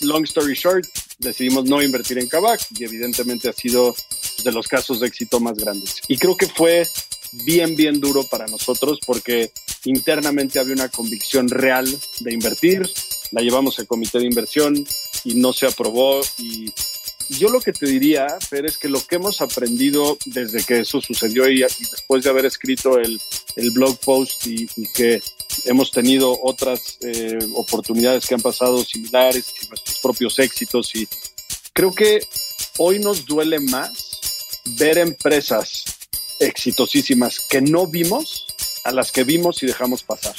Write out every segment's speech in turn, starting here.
long story short, decidimos no invertir en Kavak y evidentemente ha sido de los casos de éxito más grandes. Y creo que fue bien, bien duro para nosotros porque internamente había una convicción real de invertir, la llevamos al comité de inversión y no se aprobó y yo lo que te diría, Fer, es que lo que hemos aprendido desde que eso sucedió y, después de haber escrito el, blog post y, que hemos tenido otras eh, oportunidades que han pasado similares y nuestros propios éxitos y creo que hoy nos duele más ver empresas exitosísimas que no vimos a las que vimos y dejamos pasar.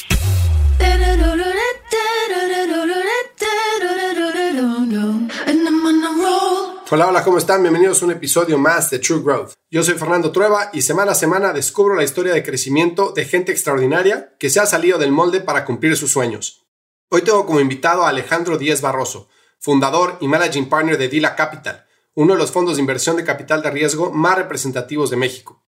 Hola, hola, ¿cómo están? Bienvenidos a un episodio más de True Growth. Yo soy Fernando Trueba y semana a semana descubro la historia de crecimiento de gente extraordinaria que se ha salido del molde para cumplir sus sueños. Hoy tengo como invitado a Alejandro Díez Barroso, fundador y managing partner de Dila Capital, uno de los fondos de inversión de capital de riesgo más representativos de México.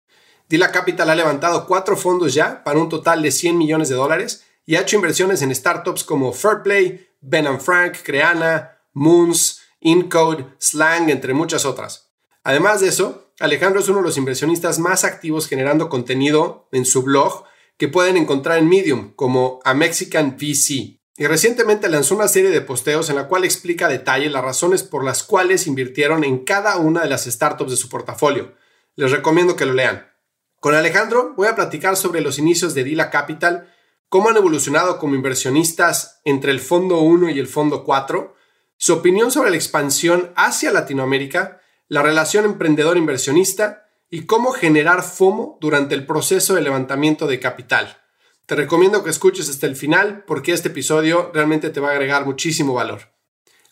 Dila Capital ha levantado cuatro fondos ya para un total de 100 millones de dólares y ha hecho inversiones en startups como Fairplay, Ben Frank, Creana, Moons, Incode, Slang, entre muchas otras. Además de eso, Alejandro es uno de los inversionistas más activos generando contenido en su blog que pueden encontrar en Medium como A Mexican VC. Y recientemente lanzó una serie de posteos en la cual explica a detalle las razones por las cuales invirtieron en cada una de las startups de su portafolio. Les recomiendo que lo lean. Con Alejandro voy a platicar sobre los inicios de Dila Capital, cómo han evolucionado como inversionistas entre el Fondo 1 y el Fondo 4, su opinión sobre la expansión hacia Latinoamérica, la relación emprendedor-inversionista y cómo generar FOMO durante el proceso de levantamiento de capital. Te recomiendo que escuches hasta el final porque este episodio realmente te va a agregar muchísimo valor.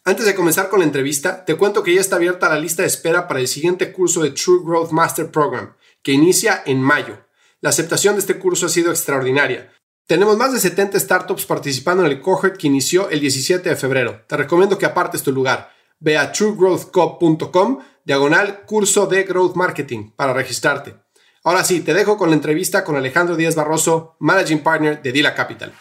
Antes de comenzar con la entrevista, te cuento que ya está abierta la lista de espera para el siguiente curso de True Growth Master Program, que inicia en mayo. La aceptación de este curso ha sido extraordinaria. Tenemos más de 70 startups participando en el cohort que inició el 17 de febrero. Te recomiendo que apartes tu lugar. Ve a truegrowthcop.com diagonal curso de Growth Marketing para registrarte. Ahora sí, te dejo con la entrevista con Alejandro Díaz Barroso, Managing Partner de Dila Capital.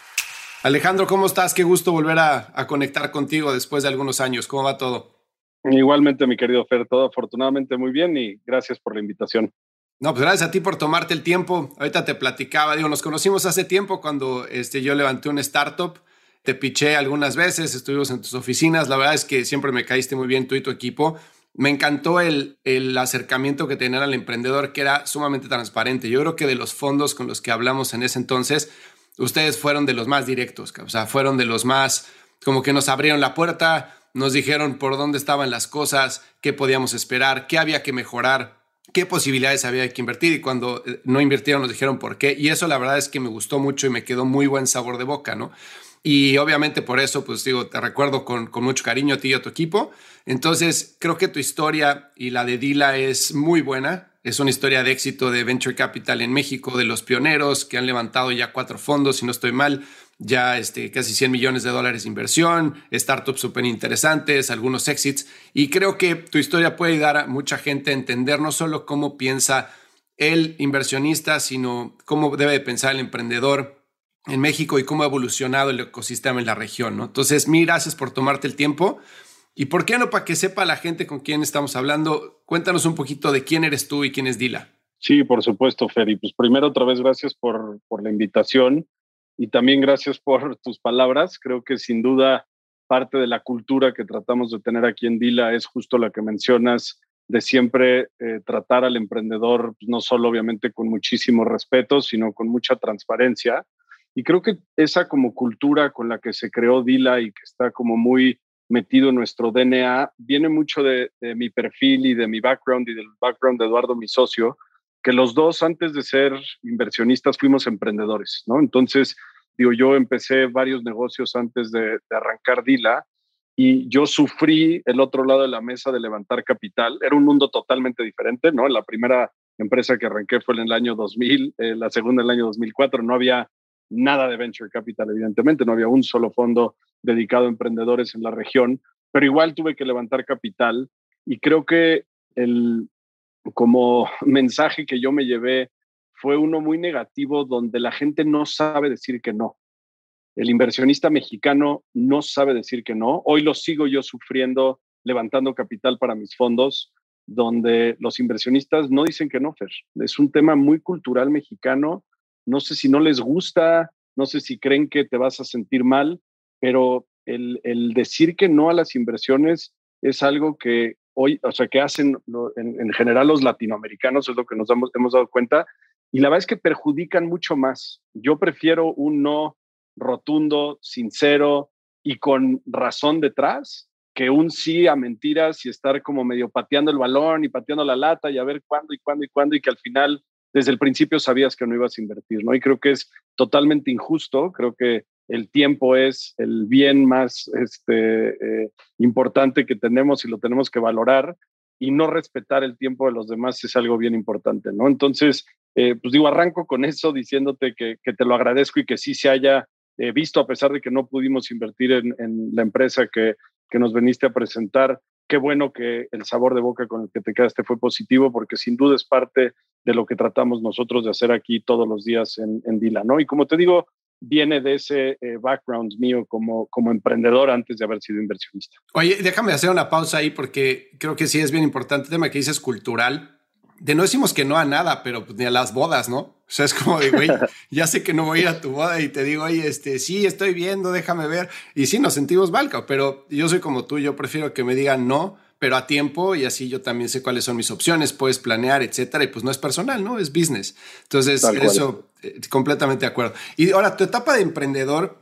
Alejandro, ¿cómo estás? Qué gusto volver a, a conectar contigo después de algunos años. ¿Cómo va todo? Igualmente, mi querido Fer, todo afortunadamente muy bien y gracias por la invitación. No, pues gracias a ti por tomarte el tiempo. Ahorita te platicaba, digo, nos conocimos hace tiempo cuando este, yo levanté una startup, te piché algunas veces, estuvimos en tus oficinas, la verdad es que siempre me caíste muy bien tú y tu equipo. Me encantó el, el acercamiento que tenían al emprendedor, que era sumamente transparente. Yo creo que de los fondos con los que hablamos en ese entonces, ustedes fueron de los más directos, o sea, fueron de los más, como que nos abrieron la puerta, nos dijeron por dónde estaban las cosas, qué podíamos esperar, qué había que mejorar qué posibilidades había que invertir y cuando eh, no invirtieron nos dijeron por qué. Y eso la verdad es que me gustó mucho y me quedó muy buen sabor de boca, ¿no? Y obviamente por eso, pues digo, te recuerdo con, con, mucho cariño a ti y a tu equipo. Entonces, creo que tu historia y la de Dila es muy buena. Es una historia de éxito de Venture Capital en México, de los pioneros que han levantado ya cuatro fondos, si no estoy mal, ya este, casi 100 millones de dólares de inversión, startups súper interesantes, algunos exits. Y creo que tu historia puede ayudar a mucha gente a entender no solo cómo piensa el inversionista, sino cómo debe pensar el emprendedor en México y cómo ha evolucionado el ecosistema en la región. ¿no? Entonces, mil gracias por tomarte el tiempo. Y por qué no, para que sepa la gente con quién estamos hablando, cuéntanos un poquito de quién eres tú y quién es Dila. Sí, por supuesto, Feri. Pues primero, otra vez, gracias por, por la invitación y también gracias por tus palabras. Creo que sin duda parte de la cultura que tratamos de tener aquí en Dila es justo la que mencionas, de siempre eh, tratar al emprendedor, pues, no solo obviamente con muchísimo respeto, sino con mucha transparencia. Y creo que esa como cultura con la que se creó Dila y que está como muy metido en nuestro DNA, viene mucho de, de mi perfil y de mi background y del background de Eduardo, mi socio, que los dos antes de ser inversionistas fuimos emprendedores, ¿no? Entonces, digo, yo empecé varios negocios antes de, arrancar Dila y yo sufrí el otro lado de la mesa de levantar capital. Era un mundo totalmente diferente, ¿no? La primera empresa que arranqué fue en el año 2000, eh, la segunda en el año 2004. No había nada de venture capital, evidentemente, no había un solo fondo dedicado a emprendedores en la región, pero igual tuve que levantar capital y creo que el, como mensaje que yo me llevé fue uno muy negativo donde la gente no sabe decir que no. el inversionista mexicano no sabe decir que no. Hoy lo sigo yo sufriendo levantando capital para mis fondos, donde los inversionistas no dicen que no, Fer. Es un tema muy cultural mexicano. No sé si no les gusta, no sé si creen que te vas a sentir mal, pero el, decir que no a las inversiones es algo que hoy, o sea, que hacen en, general los latinoamericanos, es lo que nos hemos dado cuenta, y la verdad es que perjudican mucho más. Yo prefiero un no rotundo, sincero y con razón detrás, que un sí a mentiras y estar como medio pateando el balón y pateando la lata y a ver cuándo y cuándo y cuándo y que al final desde el principio sabías que no ibas a invertir, ¿no? Y creo que es totalmente injusto, creo que el tiempo es el bien más este, eh, importante que tenemos y lo tenemos que valorar y no respetar el tiempo de los demás es algo bien importante, ¿no? Entonces, eh, pues digo, arranco con eso diciéndote que, que, te lo agradezco y que sí se haya He visto, a pesar de que no pudimos invertir en, la empresa que, que, nos veniste a presentar. Qué bueno que el sabor de boca con el que te quedaste fue positivo, porque sin duda es parte de lo que tratamos nosotros de hacer aquí todos los días en, en Dila, ¿no? Y como te digo, viene de ese eh, background mío como, como emprendedor antes de haber sido inversionista. Oye, déjame hacer una pausa ahí porque creo que sí es bien importante el tema que dices cultural de no decimos que no a nada, pero pues, ni a las bodas, ¿no? O sea, es como de, güey, ya sé que no voy a ir a tu boda y te digo, oye, este, sí, estoy viendo, déjame ver. Y sí, nos sentimos valca, pero yo soy como tú, yo prefiero que me digan no, pero a tiempo y así yo también sé cuáles son mis opciones, puedes planear, etcétera. Y pues no es personal, ¿no? Es business. Entonces, eso, eh, completamente de acuerdo. Y ahora, tu etapa de emprendedor,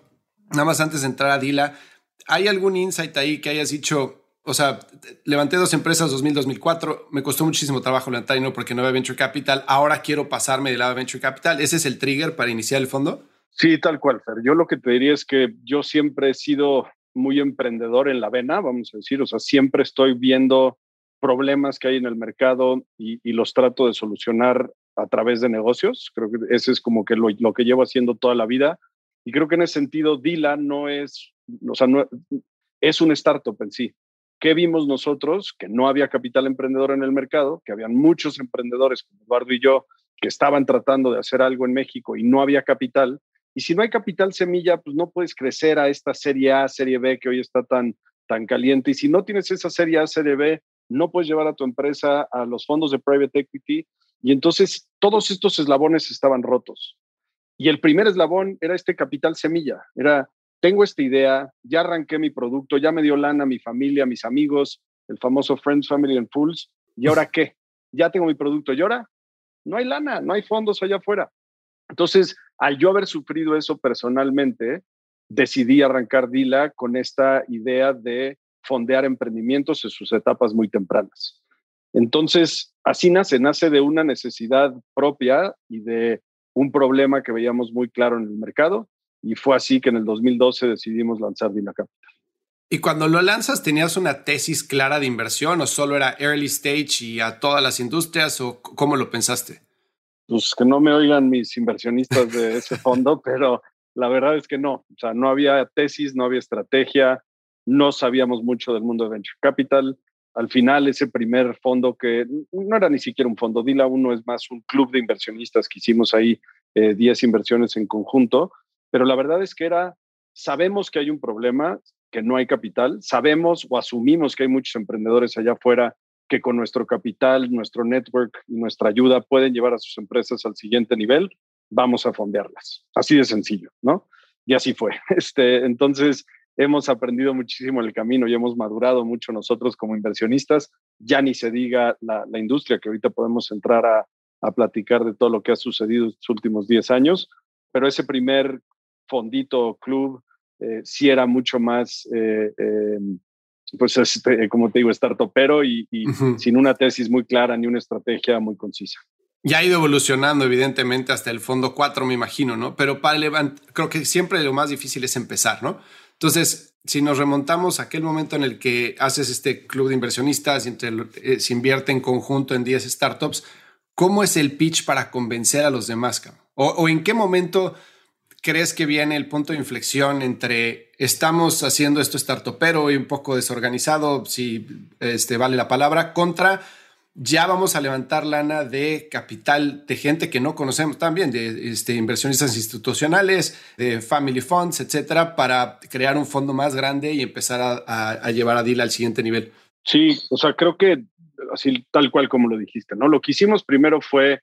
nada más antes de entrar a Dila, ¿hay algún insight ahí que hayas dicho, o sea, levanté dos empresas 2000-2004, me costó muchísimo trabajo levantar y no porque no había venture capital, ahora quiero pasarme del lado de venture capital. ¿Ese es el trigger para iniciar el fondo? Sí, tal cual, Fer. Yo lo que te diría es que yo siempre he sido muy emprendedor en la vena, vamos a decir, o sea, siempre estoy viendo problemas que hay en el mercado y, los trato de solucionar a través de negocios. Creo que ese es como que lo, lo, que llevo haciendo toda la vida. Y creo que en ese sentido, Dila no es, o sea, no, es un startup en sí. ¿Qué vimos nosotros? Que no había capital emprendedor en el mercado, que habían muchos emprendedores como Eduardo y yo que estaban tratando de hacer algo en México y no había capital. Y si no hay capital semilla, pues no puedes crecer a esta serie A, serie B que hoy está tan, tan caliente. Y si no tienes esa serie A, serie B, no puedes llevar a tu empresa a los fondos de private equity. Y entonces todos estos eslabones estaban rotos. Y el primer eslabón era este capital semilla, era tengo esta idea, ya arranqué mi producto, ya me dio lana mi familia, mis amigos, el famoso Friends, Family and Fools, ¿y ahora qué? Ya tengo mi producto, ¿y ahora? No hay lana, no hay fondos allá afuera. Entonces, al yo haber sufrido eso personalmente, decidí arrancar Dila con esta idea de fondear emprendimientos en sus etapas muy tempranas. Entonces, así nace, nace de una necesidad propia y de un problema que veíamos muy claro en el mercado y fue así que en el 2012 decidimos lanzar Dina Capital. ¿Y cuando lo lanzas tenías una tesis clara de inversión o solo era early stage y a todas las industrias o cómo lo pensaste? Pues que no me oigan mis inversionistas de ese fondo, pero la verdad es que no. O sea, no había tesis, no había estrategia, no sabíamos mucho del mundo de Venture Capital. Al final, ese primer fondo que no era ni siquiera un fondo, Dila uno es más un club de inversionistas que hicimos ahí 10 eh, inversiones en conjunto pero la verdad es que era, sabemos que hay un problema, que no hay capital, sabemos o asumimos que hay muchos emprendedores allá afuera que con nuestro capital, nuestro network y nuestra ayuda pueden llevar a sus empresas al siguiente nivel, vamos a fondearlas. Así de sencillo, ¿no? Y así fue. Este, entonces, hemos aprendido muchísimo en el camino y hemos madurado mucho nosotros como inversionistas. Ya ni se diga la, la industria, que ahorita podemos entrar a, a, platicar de todo lo que ha sucedido en los últimos 10 años, pero ese primer fondito club, eh, sí era mucho más, eh, eh, pues este, como te digo, startupero y, y sin una tesis muy clara ni una estrategia muy concisa. Ya ha ido evolucionando, evidentemente, hasta el fondo 4, me imagino, ¿no? Pero para creo que siempre lo más difícil es empezar, ¿no? Entonces, si nos remontamos a aquel momento en el que haces este club de inversionistas y entre, se invierte en conjunto en 10 startups, ¿cómo es el pitch para convencer a los demás? O, o en qué momento crees que viene el punto de inflexión entre estamos haciendo esto startupero y un poco desorganizado, si este, vale la palabra, contra ya vamos a levantar lana de capital de gente que no conocemos también, de este, inversionistas institucionales, de family funds, etcétera, para crear un fondo más grande y empezar a, llevar a DIL al siguiente nivel. Sí, o sea, creo que así tal cual como lo dijiste, ¿no? Lo que hicimos primero fue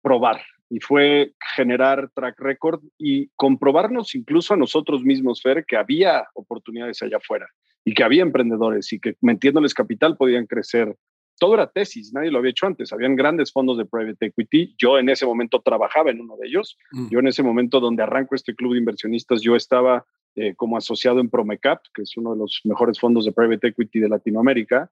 probar y fue generar track record y comprobarnos incluso a nosotros mismos, Fer, que había oportunidades allá afuera y que había emprendedores y que metiéndoles capital podían crecer todo era tesis, nadie lo había hecho antes. Habían grandes fondos de private equity. Yo en ese momento trabajaba en uno de ellos. Mm. Yo en ese momento donde arranco este club de inversionistas, yo estaba eh, como asociado en Promecap, que es uno de los mejores fondos de private equity de Latinoamérica.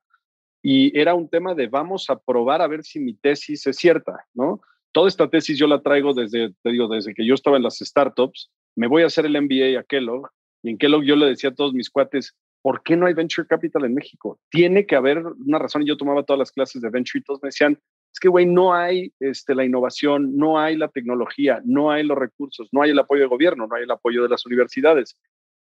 Y era un tema de vamos a probar a ver si mi tesis es cierta, ¿no? Toda esta tesis yo la traigo desde, te digo, desde que yo estaba en las startups. Me voy a hacer el MBA a Kellogg y en Kellogg yo le decía a todos mis cuates, ¿por qué no hay venture capital en México? Tiene que haber una razón. Yo tomaba todas las clases de venture y todos me decían, es que, güey, no hay este, la innovación, no hay la tecnología, no hay los recursos, no hay el apoyo del gobierno, no hay el apoyo de las universidades.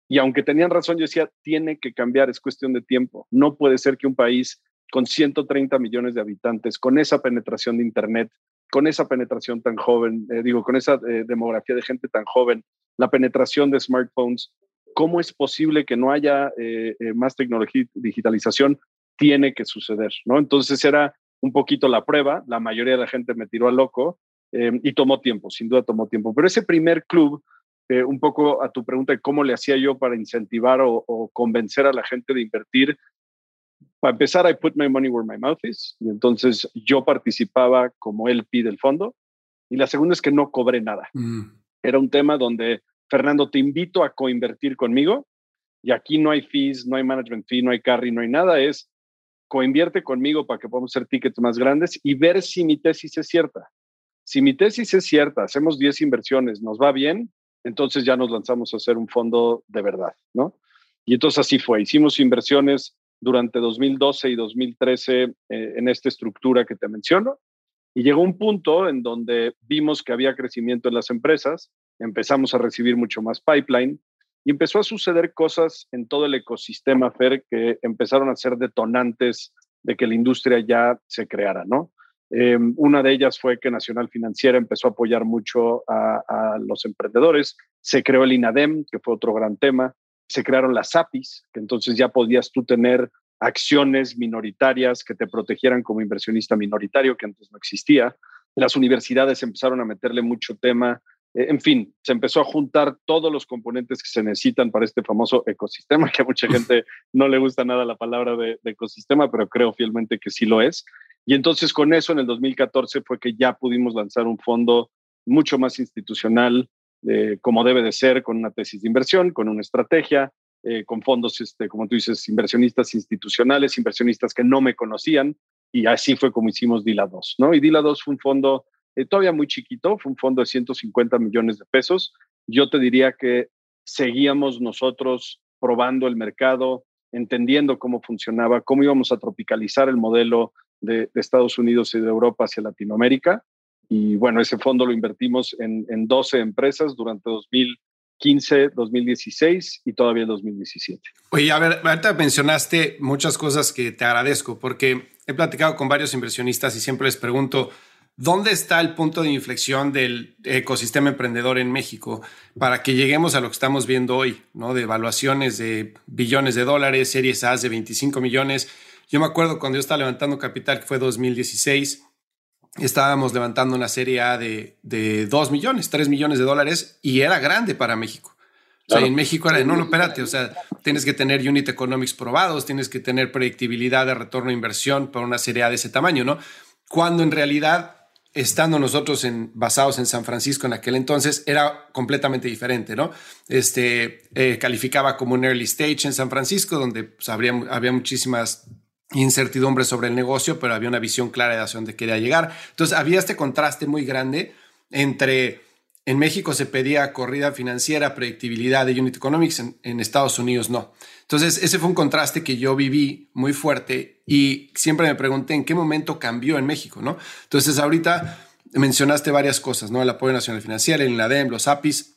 Y aunque tenían razón, yo decía, tiene que cambiar, es cuestión de tiempo. No puede ser que un país con 130 millones de habitantes, con esa penetración de Internet, con esa penetración tan joven, eh, digo, con esa eh, demografía de gente tan joven, la penetración de smartphones, ¿Cómo es posible que no haya eh, eh, más tecnología digitalización? Tiene que suceder, ¿no? Entonces era un poquito la prueba, la mayoría de la gente me tiró a loco em, y tomó tiempo, sin duda tomó tiempo. Pero ese primer club, eh, un poco a tu pregunta de cómo le hacía yo para incentivar o, o, convencer a la gente de invertir, para empezar, I put my money where my mouth is, y entonces yo participaba como LP del fondo, y la segunda es que no cobré nada. Mm. Era un tema donde Fernando, te invito a coinvertir conmigo y aquí no hay fees, no hay management fee, no hay carry, no hay nada, es coinvierte conmigo para que podamos hacer tickets más grandes y ver si mi tesis es cierta. Si mi tesis es cierta, hacemos 10 inversiones, nos va bien, entonces ya nos lanzamos a hacer un fondo de verdad, ¿no? Y entonces así fue. Hicimos inversiones durante 2012 y 2013 eh, en esta estructura que te menciono. Y llegó un punto en donde vimos que había crecimiento en las empresas, empezamos a recibir mucho más pipeline y empezó a suceder cosas en todo el ecosistema FER que empezaron a ser detonantes de que la industria ya se creara, ¿no? Em, una de ellas fue que Nacional Financiera empezó a apoyar mucho a, a, los emprendedores, se creó el INADEM, que fue otro gran tema, se crearon las APIs, que entonces ya podías tú tener acciones minoritarias que te protegieran como inversionista minoritario, que antes no existía. Las universidades empezaron a meterle mucho tema eh, en fin, se empezó a juntar todos los componentes que se necesitan para este famoso ecosistema, que a mucha gente no le gusta nada la palabra de, ecosistema, pero creo fielmente que sí lo es. Y entonces con eso en el 2014 fue que ya pudimos lanzar un fondo mucho más institucional, eh, como debe de ser, con una tesis de inversión, con una estrategia, eh, con fondos, este, como tú dices, inversionistas institucionales, inversionistas que no me conocían, y así fue como hicimos Dila 2, ¿no? Y Dila 2 fue un fondo eh, todavía muy chiquito, fue un fondo de 150 millones de pesos. Yo te diría que seguíamos nosotros probando el mercado, entendiendo cómo funcionaba, cómo íbamos a tropicalizar el modelo de, Estados Unidos y de Europa hacia Latinoamérica. Y bueno, ese fondo lo invertimos en, en 12 empresas durante 2015, 2016 y todavía el 2017. Oye, a ver, ahorita mencionaste muchas cosas que te agradezco porque he platicado con varios inversionistas y siempre les pregunto, ¿Dónde está el punto de inflexión del ecosistema emprendedor en México para que lleguemos a lo que estamos viendo hoy, ¿no? De evaluaciones de billones de dólares, series A de 25 millones. Yo me acuerdo cuando yo estaba levantando capital, que fue 2016, estábamos levantando una serie A de, de 2 millones, 3 millones de dólares y era grande para México. O sea, en México era, no, no, espérate, o sea, tienes que tener unit economics probados, tienes que tener predictibilidad de retorno a inversión para una serie A de ese tamaño, ¿no? Cuando en realidad estando nosotros en, basados en San Francisco en aquel entonces, era completamente diferente, ¿no? Este, eh, calificaba como un early stage en San Francisco, donde pues, habría, había muchísimas incertidumbres sobre el negocio, pero había una visión clara de hacia dónde quería llegar. Entonces, había este contraste muy grande entre, en México se pedía corrida financiera, predictibilidad de unit economics, en, en Estados Unidos no. Entonces, ese fue un contraste que yo viví muy fuerte y siempre me pregunté en qué momento cambió en México, ¿no? Entonces, ahorita mencionaste varias cosas, ¿no? El apoyo nacional financiero, el INADEM, los APIs.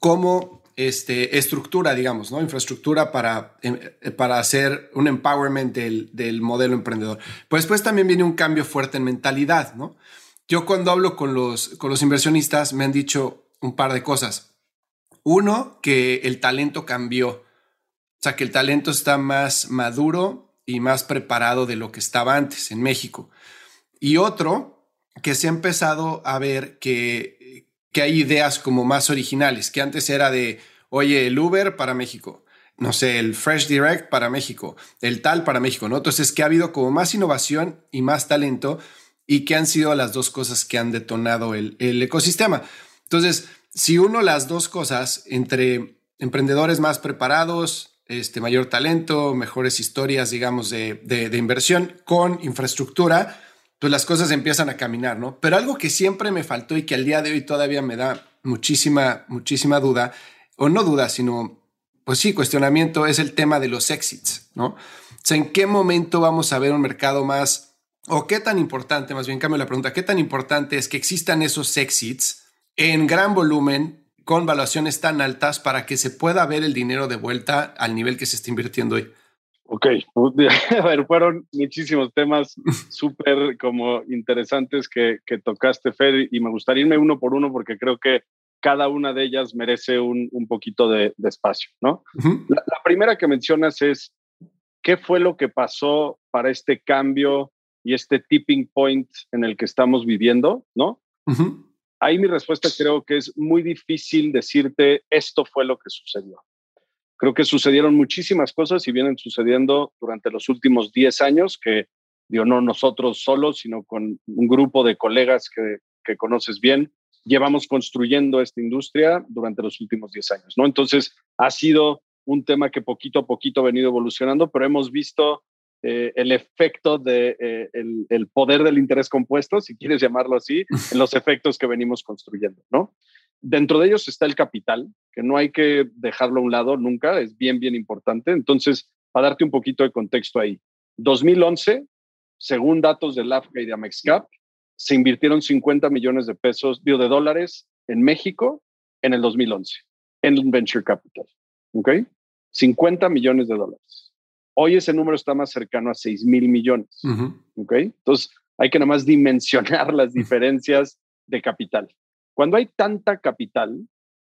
¿Cómo este, estructura, digamos, ¿no? Infraestructura para, em, para hacer un empowerment del, del, modelo emprendedor. Pues después también viene un cambio fuerte en mentalidad, ¿no? Yo cuando hablo con los, con los inversionistas me han dicho un par de cosas. Uno, que el talento cambió. O sea, que el talento está más maduro y más preparado de lo que estaba antes en México. Y otro, que se ha empezado a ver que, que hay ideas como más originales, que antes era de, oye, el Uber para México, no sé, el Fresh Direct para México, el tal para México, ¿no? Entonces, que ha habido como más innovación y más talento y que han sido las dos cosas que han detonado el, el ecosistema. Entonces, si uno las dos cosas entre emprendedores más preparados, este, mayor talento, mejores historias, digamos, de, inversión con infraestructura, pues las cosas empiezan a caminar, ¿no? Pero algo que siempre me faltó y que al día de hoy todavía me da muchísima, muchísima duda, o no duda, sino, pues sí, cuestionamiento, es el tema de los exits, ¿no? O sea, ¿en qué momento vamos a ver un mercado más, o qué tan importante, más bien cambio la pregunta, qué tan importante es que existan esos exits en gran volumen con valuaciones tan altas para que se pueda ver el dinero de vuelta al nivel que se está invirtiendo hoy? Ok, a ver, fueron muchísimos temas súper como interesantes que, que, tocaste, Fer, y me gustaría irme uno por uno porque creo que cada una de ellas merece un, un poquito de, de, espacio, ¿no? la, primera que mencionas es, ¿qué fue lo que pasó para este cambio y este tipping point en el que estamos viviendo, ¿no? Ahí mi respuesta creo que es muy difícil decirte esto fue lo que sucedió. Creo que sucedieron muchísimas cosas y vienen sucediendo durante los últimos 10 años, que digo, no nosotros solos, sino con un grupo de colegas que, que conoces bien, llevamos construyendo esta industria durante los últimos 10 años, ¿no? Entonces, ha sido un tema que poquito a poquito ha venido evolucionando, pero hemos visto eh, el efecto de eh, el, poder del interés compuesto, si quieres llamarlo así, en los efectos que venimos construyendo, ¿no? Dentro de ellos está el capital, que no hay que dejarlo a un lado nunca, es bien, bien importante. Entonces, para darte un poquito de contexto ahí, 2011, según datos del AFCA y de AmexCap, se invirtieron 50 millones de pesos, de dólares en México en el 2011, en Venture Capital, ¿ok? 50 millones de dólares. Hoy ese número está más cercano a 6 mil millones. Entonces, hay que nada más dimensionar las diferencias de capital. Cuando hay tanta capital,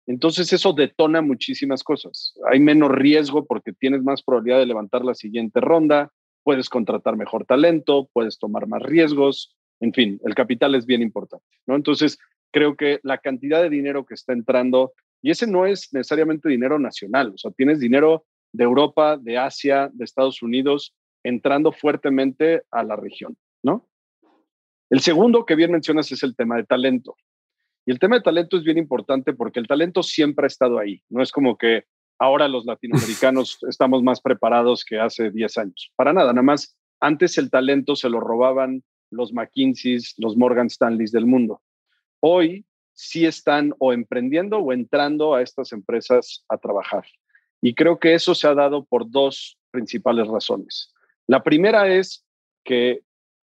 entonces eso detona muchísimas cosas. Hay menos riesgo porque tienes más probabilidad de levantar la siguiente ronda, puedes contratar mejor talento, puedes tomar más riesgos. En fin, el capital es bien importante. ¿no? Entonces, creo que la cantidad de dinero que está entrando, y ese no es necesariamente dinero nacional, o sea, tienes dinero de Europa, de Asia, de Estados Unidos, entrando fuertemente a la región, ¿no? El segundo que bien mencionas es el tema de talento. Y el tema de talento es bien importante porque el talento siempre ha estado ahí. No es como que ahora los latinoamericanos estamos más preparados que hace 10 años. Para nada, nada más antes el talento se lo robaban los McKinseys, los Morgan Stanleys del mundo. Hoy sí están o emprendiendo o entrando a estas empresas a trabajar. Y creo que eso se ha dado por dos principales razones. La primera es que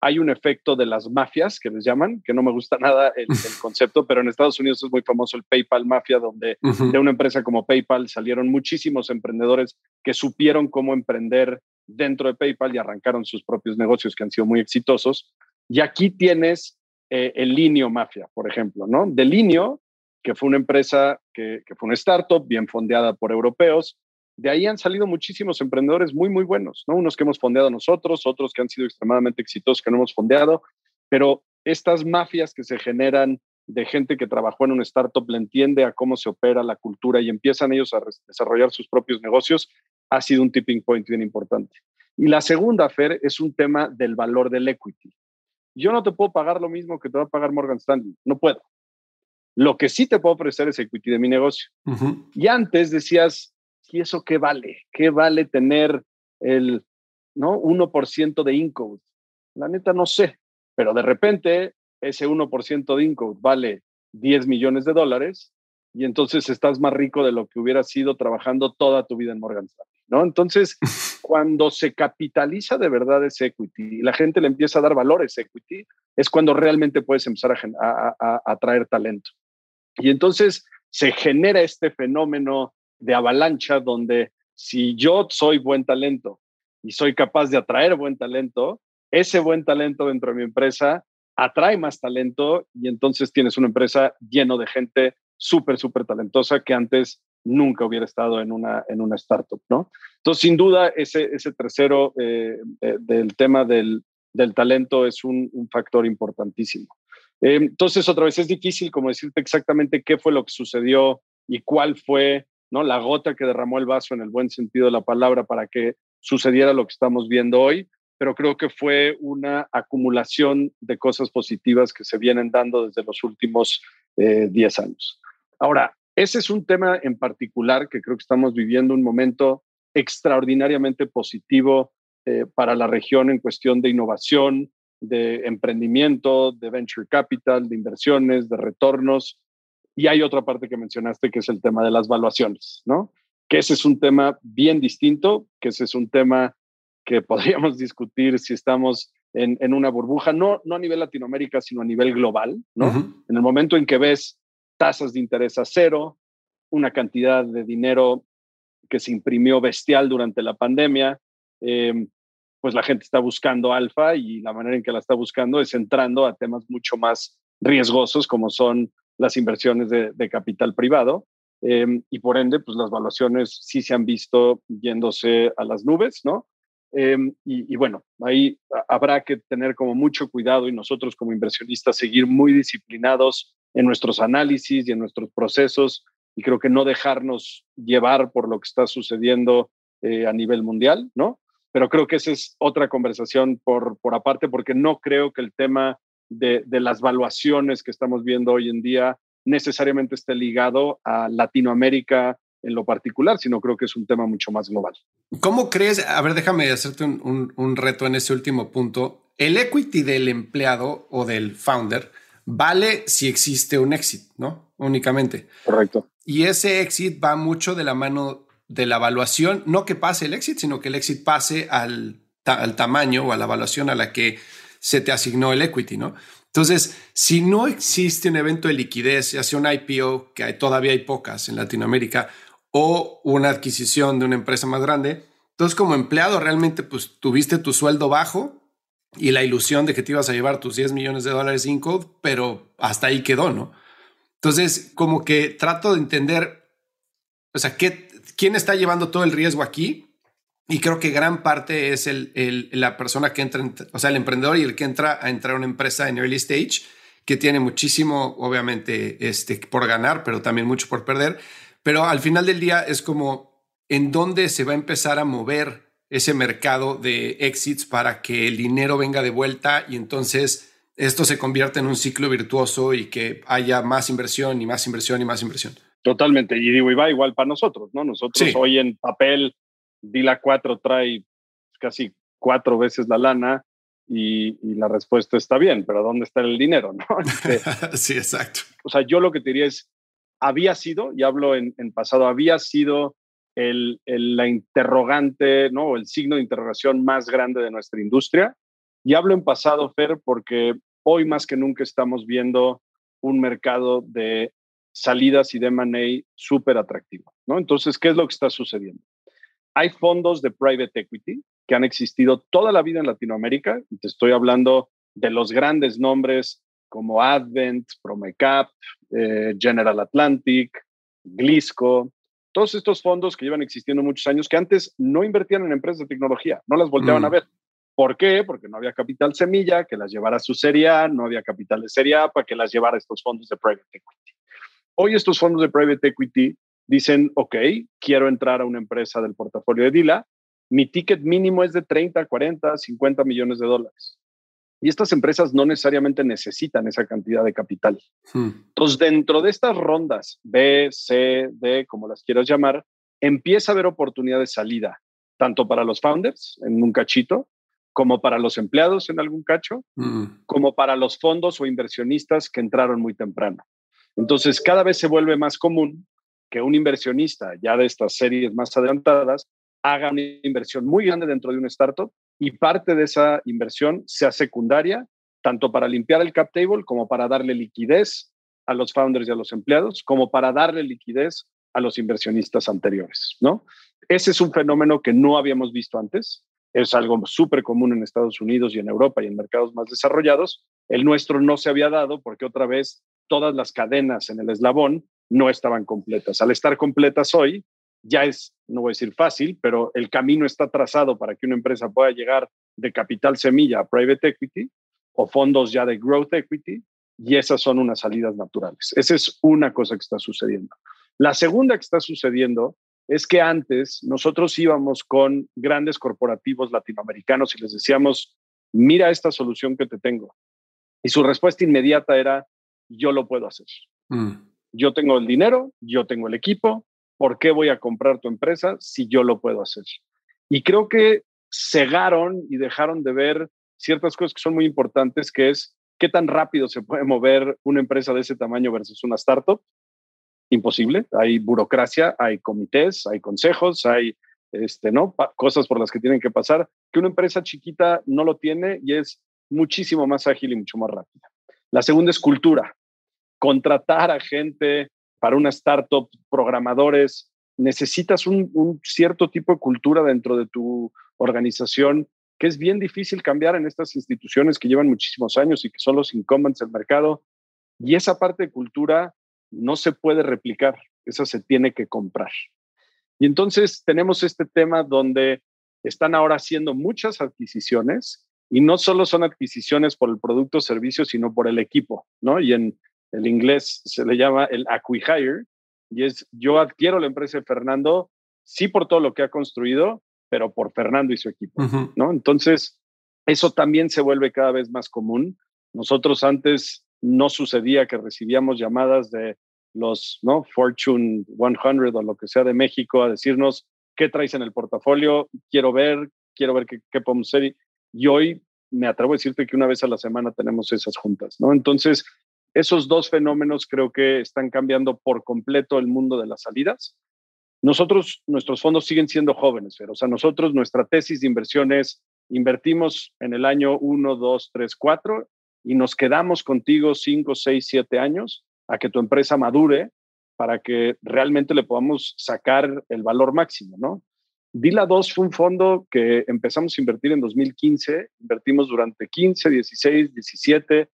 hay un efecto de las mafias, que les llaman, que no me gusta nada el, concepto, pero en Estados Unidos es muy famoso el PayPal Mafia, donde de una empresa como PayPal salieron muchísimos emprendedores que supieron cómo emprender dentro de PayPal y arrancaron sus propios negocios que han sido muy exitosos. Y aquí tienes eh, el Linio Mafia, por ejemplo, ¿no? De Linio, que fue una empresa que, que fue una startup bien fondeada por europeos, de ahí han salido muchísimos emprendedores muy, muy buenos, ¿no? Unos que hemos fondeado nosotros, otros que han sido extremadamente exitosos que no hemos fondeado, pero estas mafias que se generan de gente que trabajó en un startup, le entiende a cómo se opera la cultura y empiezan ellos a desarrollar sus propios negocios, ha sido un tipping point bien importante. Y la segunda, Fer, es un tema del valor del equity. Yo no te puedo pagar lo mismo que te va a pagar Morgan Stanley, no puedo. Lo que sí te puedo ofrecer es equity de mi negocio. Y antes decías, ¿y eso qué vale? ¿Qué vale tener el ¿no? 1% de income? La neta no sé, pero de repente ese 1% de income vale 10 millones de dólares y entonces estás más rico de lo que hubieras sido trabajando toda tu vida en Morgan Stanley, ¿no? Entonces, cuando se capitaliza de verdad ese equity y la gente le empieza a dar valor a ese equity, es cuando realmente puedes empezar a, atraer talento. Y entonces se genera este fenómeno de avalancha donde si yo soy buen talento y soy capaz de atraer buen talento, ese buen talento dentro de mi empresa atrae más talento y entonces tienes una empresa lleno de gente súper, súper talentosa que antes nunca hubiera estado en una, en una startup, ¿no? Entonces, sin duda, ese, ese tercero eh, eh, del tema del, del, talento es un, un factor importantísimo. Eh, entonces, otra vez, es difícil como decirte exactamente qué fue lo que sucedió y cuál fue ¿no? la gota que derramó el vaso en el buen sentido de la palabra para que sucediera lo que estamos viendo hoy, pero creo que fue una acumulación de cosas positivas que se vienen dando desde los últimos 10 años. Ahora, ese es un tema en particular que creo que estamos viviendo un momento extraordinariamente positivo eh, para la región en cuestión de innovación, de emprendimiento, de venture capital, de inversiones, de retornos. Y hay otra parte que mencionaste que es el tema de las valuaciones, ¿no? Que ese es un tema bien distinto, que ese es un tema que podríamos discutir si estamos en, una burbuja, no, no a nivel Latinoamérica, sino a nivel global, ¿no? En el momento en que ves tasas de interés a cero, una cantidad de dinero que se imprimió bestial durante la pandemia, em, pues la gente está buscando alfa y la manera en que la está buscando es entrando a temas mucho más riesgosos como son las inversiones de, capital privado. Em, y por ende, pues las valuaciones sí se han visto yéndose a las nubes, ¿no? Em, y, bueno, ahí habrá que tener como mucho cuidado y nosotros como inversionistas seguir muy disciplinados en nuestros análisis y en nuestros procesos y creo que no dejarnos llevar por lo que está sucediendo eh, a nivel mundial, ¿no? Pero creo que esa es otra conversación por, por aparte, porque no creo que el tema de, de las valuaciones que estamos viendo hoy en día necesariamente esté ligado a Latinoamérica en lo particular, sino creo que es un tema mucho más global. ¿Cómo crees? A ver, déjame hacerte un, un, un reto en ese último punto. El equity del empleado o del founder, vale si existe un exit, ¿no? Únicamente. Correcto. Y ese exit va mucho de la mano de la evaluación, no que pase el exit, sino que el exit pase al, al tamaño o a la evaluación a la que se te asignó el equity, ¿no? Entonces, si no existe un evento de liquidez, ya sea un IPO, que hay, todavía hay pocas en Latinoamérica, o una adquisición de una empresa más grande, entonces como empleado realmente pues tuviste tu sueldo bajo y la ilusión de que te ibas a llevar tus 10 millones de dólares sin code, pero hasta ahí quedó, ¿no? Entonces, como que trato de entender, o sea, ¿qué, ¿quién está llevando todo el riesgo aquí? Y creo que gran parte es el, el, la persona que entra, o sea, el emprendedor y el que entra a entrar a una empresa en early stage, que tiene muchísimo, obviamente, este, por ganar, pero también mucho por perder. Pero al final del día es como en dónde se va a empezar a mover ese mercado de exits para que el dinero venga de vuelta y entonces esto se convierta en un ciclo virtuoso y que haya más inversión y más inversión y más inversión. Totalmente. Y digo, y va igual para nosotros, ¿no? Nosotros hoy en papel, Dila 4 trae casi cuatro veces la lana y, la respuesta está bien, pero ¿dónde está el dinero? ¿no? Este, sí, exacto. O sea, yo lo que te diría es, había sido, y hablo en, en pasado, había sido el, la interrogante, ¿no? el signo de interrogación más grande de nuestra industria. Y hablo en pasado, Fer, porque hoy más que nunca estamos viendo un mercado de salidas y de money súper atractivo. ¿no? Entonces, ¿qué es lo que está sucediendo? Hay fondos de private equity que han existido toda la vida en Latinoamérica. Y te estoy hablando de los grandes nombres como Advent, Promecap, eh, General Atlantic, Glisco, todos estos fondos que llevan existiendo muchos años, que antes no invertían en empresas de tecnología, no las volteaban a mm. ver. ¿Por qué? Porque no había capital semilla que las llevara a su serie A, no había capital de serie A para que las llevara a estos fondos de private equity. Hoy estos fondos de private equity dicen, ok, quiero entrar a una empresa del portafolio de Dila, mi ticket mínimo es de 30, 40, 50 millones de dólares. Y estas empresas no necesariamente necesitan esa cantidad de capital. Hmm. Entonces, dentro de estas rondas B, C, D, como las quieras llamar, empieza a haber oportunidad de salida, tanto para los founders en un cachito, como para los empleados en algún cacho, hmm. como para los fondos o inversionistas que entraron muy temprano. Entonces, cada vez se vuelve más común que un inversionista ya de estas series más adelantadas haga una inversión muy grande dentro de un startup y parte de esa inversión sea secundaria, tanto para limpiar el cap table como para darle liquidez a los founders y a los empleados, como para darle liquidez a los inversionistas anteriores, ¿no? Ese es un fenómeno que no habíamos visto antes. Es algo súper común en Estados Unidos y en Europa y en mercados más desarrollados. El nuestro no se había dado porque otra vez todas las cadenas en el eslabón no estaban completas. Al estar completas hoy, ya es, no voy a decir fácil, pero el camino está trazado para que una empresa pueda llegar de capital semilla a private equity o fondos ya de growth equity y esas son unas salidas naturales. Esa es una cosa que está sucediendo. La segunda que está sucediendo es que antes nosotros íbamos con grandes corporativos latinoamericanos y les decíamos, mira esta solución que te tengo. Y su respuesta inmediata era, yo lo puedo hacer. Mm. Yo tengo el dinero, yo tengo el equipo, ¿por qué voy a comprar tu empresa si yo lo puedo hacer? Y creo que cegaron y dejaron de ver ciertas cosas que son muy importantes, que es qué tan rápido se puede mover una empresa de ese tamaño versus una startup. Imposible. Hay burocracia, hay comités, hay consejos, hay este, ¿no? cosas por las que tienen que pasar, que una empresa chiquita no lo tiene y es muchísimo más ágil y mucho más rápida. La segunda es cultura. Contratar a gente para una startup, programadores, necesitas un, cierto tipo de cultura dentro de tu organización que es bien difícil cambiar en estas instituciones que llevan muchísimos años y que son los incumbents del mercado. Y esa parte de cultura no se puede replicar, esa se tiene que comprar. Y entonces tenemos este tema donde están ahora haciendo muchas adquisiciones y no solo son adquisiciones por el producto o servicio, sino por el equipo, ¿no? Y en el inglés se le llama el acquihire, y es yo adquiero la empresa de Fernando, sí por todo lo que ha construido, pero por Fernando y su equipo, ¿no? Entonces, eso también se vuelve cada vez más común. Nosotros antes no sucedía que recibíamos llamadas de los, ¿no? Fortune 100 o lo que sea de México a decirnos, ¿qué traes en el portafolio? Quiero ver, quiero ver qué, qué podemos hacer. Y hoy me atrevo a decirte que una vez a la semana tenemos esas juntas, ¿no? Entonces, esos dos fenómenos creo que están cambiando por completo el mundo de las salidas nosotros, nuestros fondos siguen siendo jóvenes, pero, o sea, nosotros, nuestra tesis de inversión es, invertimos en el año 1, 2, 3, 4 y nos quedamos contigo 5, 6, 7 años a que tu empresa madure para que realmente le podamos sacar el valor máximo, ¿no? Dila 2 fue un fondo que empezamos a invertir en 2015, invertimos durante 15, 16, 17.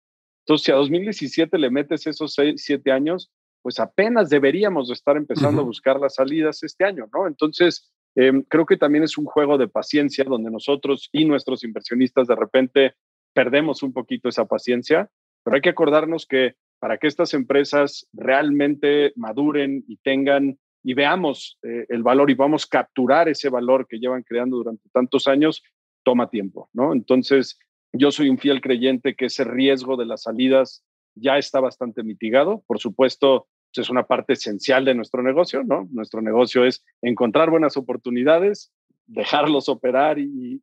Entonces, si a 2017 le metes esos 6, 7 años, pues apenas deberíamos de estar empezando a buscar las salidas este año, ¿no? Entonces, em, creo que también es un juego de paciencia donde nosotros y nuestros inversionistas de repente perdemos un poquito esa paciencia, pero hay que acordarnos que para que estas empresas realmente maduren y tengan y veamos eh, el valor y vamos a capturar ese valor que llevan creando durante tantos años, toma tiempo, ¿no? Entonces, yo soy un fiel creyente que ese riesgo de las salidas ya está bastante mitigado. Por supuesto, es una parte esencial de nuestro negocio, ¿no? Nuestro negocio es encontrar buenas oportunidades, dejarlos operar y,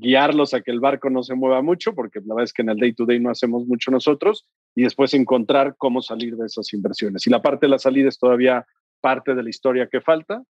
guiarlos a que el barco no se mueva mucho, porque la verdad es que en el day to day no hacemos mucho nosotros, y después encontrar cómo salir de esas inversiones. Y la parte de la salida es todavía parte de la historia que falta,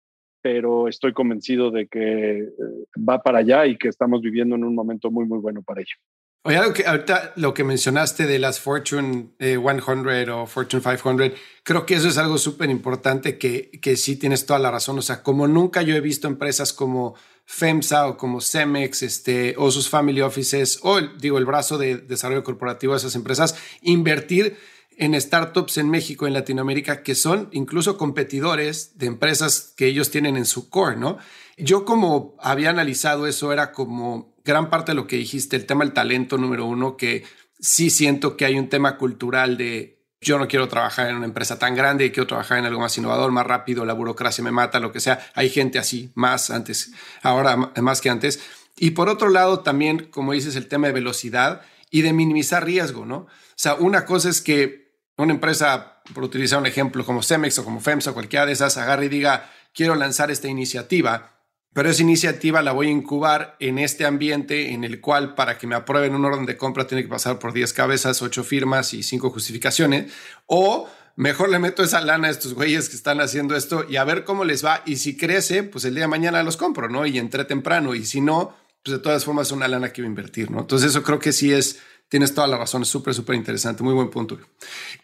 pero estoy convencido de que eh, va para allá y que estamos viviendo en un momento muy, muy bueno para ello. Oye, algo que ahorita lo que mencionaste de las Fortune 100 eh, o Fortune 500, creo que eso es algo súper importante que, que sí tienes toda la razón. O sea, como nunca yo he visto empresas como FEMSA o como Cemex este, o sus family offices o digo el brazo de desarrollo corporativo de esas empresas invertir en startups en México, en Latinoamérica, que son incluso competidores de empresas que ellos tienen en su core, ¿no? Yo como había analizado eso, era como gran parte de lo que dijiste, el tema del talento número uno, que sí siento que hay un tema cultural de yo no quiero trabajar en una empresa tan grande, quiero trabajar en algo más innovador, más rápido, la burocracia me mata, lo que sea. Hay gente así, más antes, ahora más que antes. Y por otro lado, también, como dices, el tema de velocidad y de minimizar riesgo, ¿no? O sea, una cosa es que una empresa, por utilizar un ejemplo como Cemex o como FEMSA o cualquiera de esas, agarre y diga, quiero lanzar esta iniciativa pero esa iniciativa la voy a incubar en este ambiente en el cual para que me aprueben un orden de compra tiene que pasar por 10 cabezas, 8 firmas y 5 justificaciones. O mejor le meto esa lana a estos güeyes que están haciendo esto y a ver cómo les va. Y si crece, pues el día de mañana los compro, ¿no? Y entré temprano. Y si no, pues de todas formas es una lana que voy a invertir, ¿no? Entonces eso creo que sí es, tienes toda la razón, es súper, súper interesante, muy buen punto.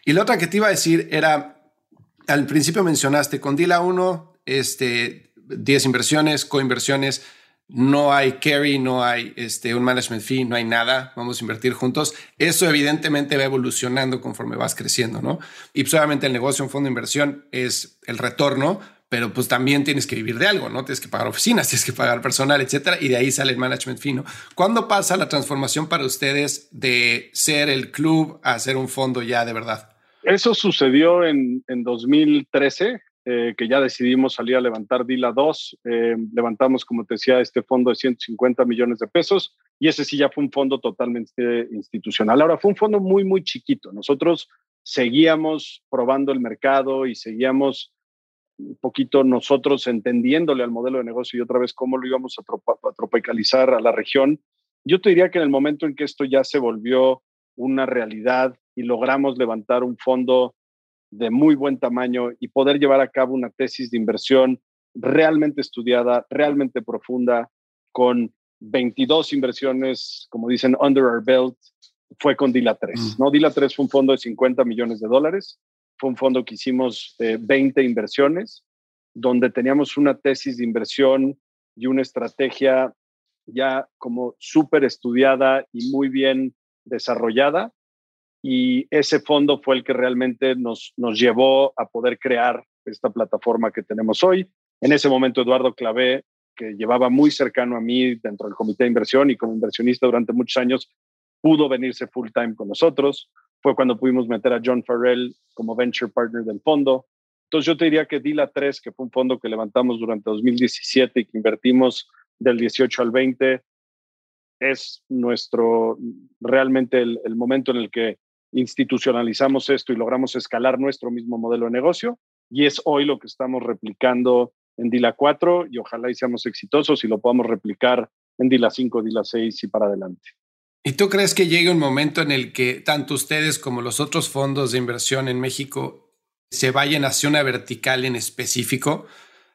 Y la otra que te iba a decir era Al principio mencionaste con Dila 1, este, 10 inversiones, coinversiones, no hay carry, no hay este, un management fee, no hay nada, vamos a invertir juntos. Eso evidentemente va evolucionando conforme vas creciendo, ¿no? Y obviamente el negocio, un fondo de inversión es el retorno, pero pues también tienes que vivir de algo, ¿no? Tienes que pagar oficinas, tienes que pagar personal, etcétera, y de ahí sale el management fee, ¿no? ¿Cuándo pasa la transformación para ustedes de ser el club a ser un fondo ya de verdad? Eso sucedió en, en 2013. Eh, que ya decidimos salir a levantar DILA 2. Eh, levantamos, como te decía, este fondo de 150 millones de pesos y ese sí ya fue un fondo totalmente institucional. Ahora, fue un fondo muy, muy chiquito. Nosotros seguíamos probando el mercado y seguíamos un poquito nosotros entendiéndole al modelo de negocio y otra vez cómo lo íbamos a, a tropicalizar a la región. Yo te diría que en el momento en que esto ya se volvió una realidad y logramos levantar un fondo de muy buen tamaño y poder llevar a cabo una tesis de inversión realmente estudiada, realmente profunda, con 22 inversiones, como dicen, under our belt, fue con Dila 3. Mm. ¿no? Dila 3 fue un fondo de 50 millones de dólares, fue un fondo que hicimos 20 inversiones, donde teníamos una tesis de inversión y una estrategia ya como súper estudiada y muy bien desarrollada y ese fondo fue el que realmente nos, nos llevó a poder crear esta plataforma que tenemos hoy. En ese momento, Eduardo Clavé, que llevaba muy cercano a mí dentro del comité de inversión y como inversionista durante muchos años, pudo venirse full time con nosotros. Fue cuando pudimos meter a John Farrell como venture partner del fondo. Entonces yo te diría que Dila 3, que fue un fondo que levantamos durante 2017 y que invertimos del 18 al 20, es nuestro realmente el, el momento en el que institucionalizamos esto y logramos escalar nuestro mismo modelo de negocio y es hoy lo que estamos replicando en Dila 4 y ojalá y seamos exitosos y lo podamos replicar en Dila 5, Dila 6 y para adelante. ¿Y tú crees que llegue un momento en el que tanto ustedes como los otros fondos de inversión en México se vayan hacia una vertical en específico?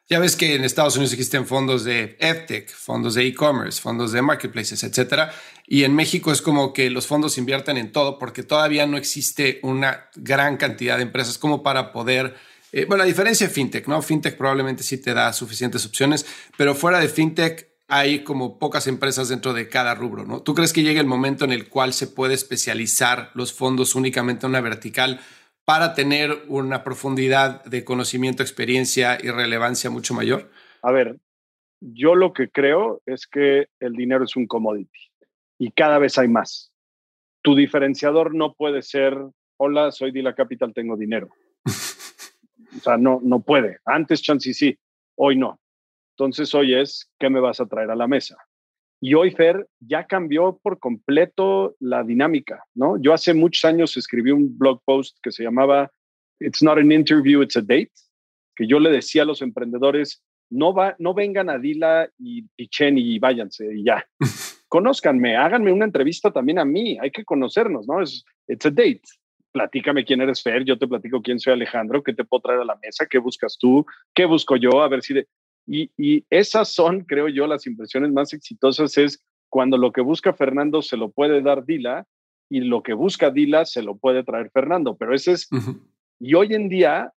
Ya ves que en Estados Unidos existen fondos de EdTech, fondos de e-commerce, fondos de marketplaces, etcétera. Y en México es como que los fondos invierten en todo porque todavía no existe una gran cantidad de empresas como para poder. Eh, bueno, la diferencia de fintech, ¿no? Fintech probablemente sí te da suficientes opciones, pero fuera de fintech hay como pocas empresas dentro de cada rubro, ¿no? ¿Tú crees que llegue el momento en el cual se puede especializar los fondos únicamente en una vertical? para tener una profundidad de conocimiento, experiencia y relevancia mucho mayor? A ver, yo lo que creo es que el dinero es un commodity y cada vez hay más. Tu diferenciador no puede ser, hola, soy Dila Capital, tengo dinero. o sea, no, no puede. Antes chance sí, hoy no. Entonces hoy es, ¿qué me vas a traer a la mesa? Y hoy, Fer, ya cambió por completo la dinámica, ¿no? Yo hace muchos años escribí un blog post que se llamaba It's not an interview, it's a date, que yo le decía a los emprendedores, no, va, no vengan a Dila y pichen y váyanse y ya. Conózcanme, háganme una entrevista también a mí, hay que conocernos, ¿no? Es, it's a date. Platícame quién eres Fer, yo te platico quién soy Alejandro, qué te puedo traer a la mesa, qué buscas tú, qué busco yo, a ver si... De, y, esas son, creo yo, las impresiones más exitosas, es cuando lo que busca Fernando se lo puede dar Dila y lo que busca Dila se lo puede traer Fernando. Pero ese es, y hoy en día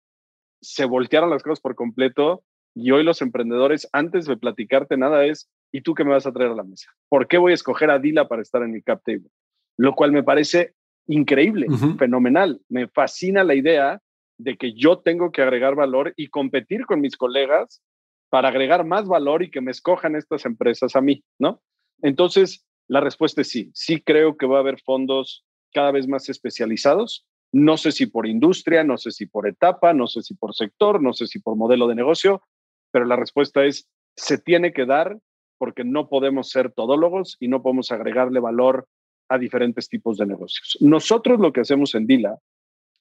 se voltearon las cosas por completo y hoy los emprendedores, antes de platicarte nada, es, ¿y tú qué me vas a traer a la mesa? ¿Por qué voy a escoger a Dila para estar en mi cap table? Lo cual me parece increíble, fenomenal. Me fascina la idea de que yo tengo que agregar valor y competir con mis colegas para agregar más valor y que me escojan estas empresas a mí, ¿no? Entonces, la respuesta es sí. Sí creo que va a haber fondos cada vez más especializados. No sé si por industria, no sé si por etapa, no sé si por sector, no sé si por modelo de negocio, pero la respuesta es, se tiene que dar porque no podemos ser todólogos y no podemos agregarle valor a diferentes tipos de negocios. Nosotros lo que hacemos en Dila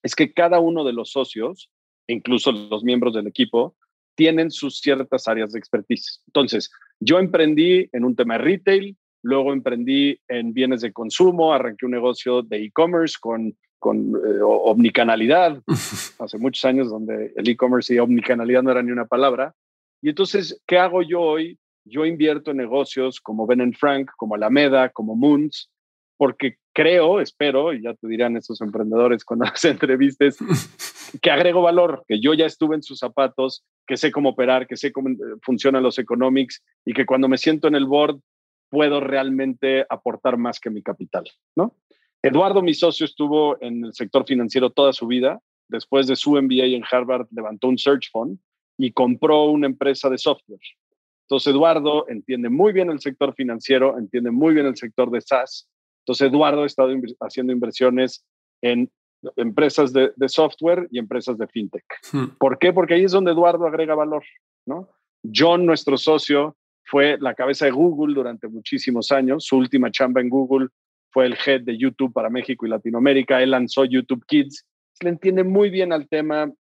es que cada uno de los socios, incluso los miembros del equipo, tienen sus ciertas áreas de expertise. Entonces, yo emprendí en un tema de retail, luego emprendí en bienes de consumo, arranqué un negocio de e-commerce con, con eh, omnicanalidad, hace muchos años donde el e-commerce y omnicanalidad no era ni una palabra. Y entonces, ¿qué hago yo hoy? Yo invierto en negocios como Ben Frank, como Alameda, como Moons, porque creo, espero, y ya te dirán esos emprendedores cuando las entrevistes, que agrego valor, que yo ya estuve en sus zapatos, que sé cómo operar, que sé cómo eh, funcionan los economics y que cuando me siento en el board puedo realmente aportar más que mi capital, ¿no? Eduardo, mi socio, estuvo en el sector financiero toda su vida. Después de su MBA en Harvard, levantó un search fund y compró una empresa de software. Entonces, Eduardo entiende muy bien el sector financiero, entiende muy bien el sector de SaaS. Entonces, Eduardo ha estado haciendo inversiones en empresas de, software y empresas de fintech. Hmm. ¿Por qué? Porque ahí es donde Eduardo agrega valor, ¿no? John, nuestro socio, fue la cabeza de Google durante muchísimos años. Su última chamba en Google fue el head de YouTube para México y Latinoamérica. Él lanzó YouTube Kids. Le entiende muy bien al tema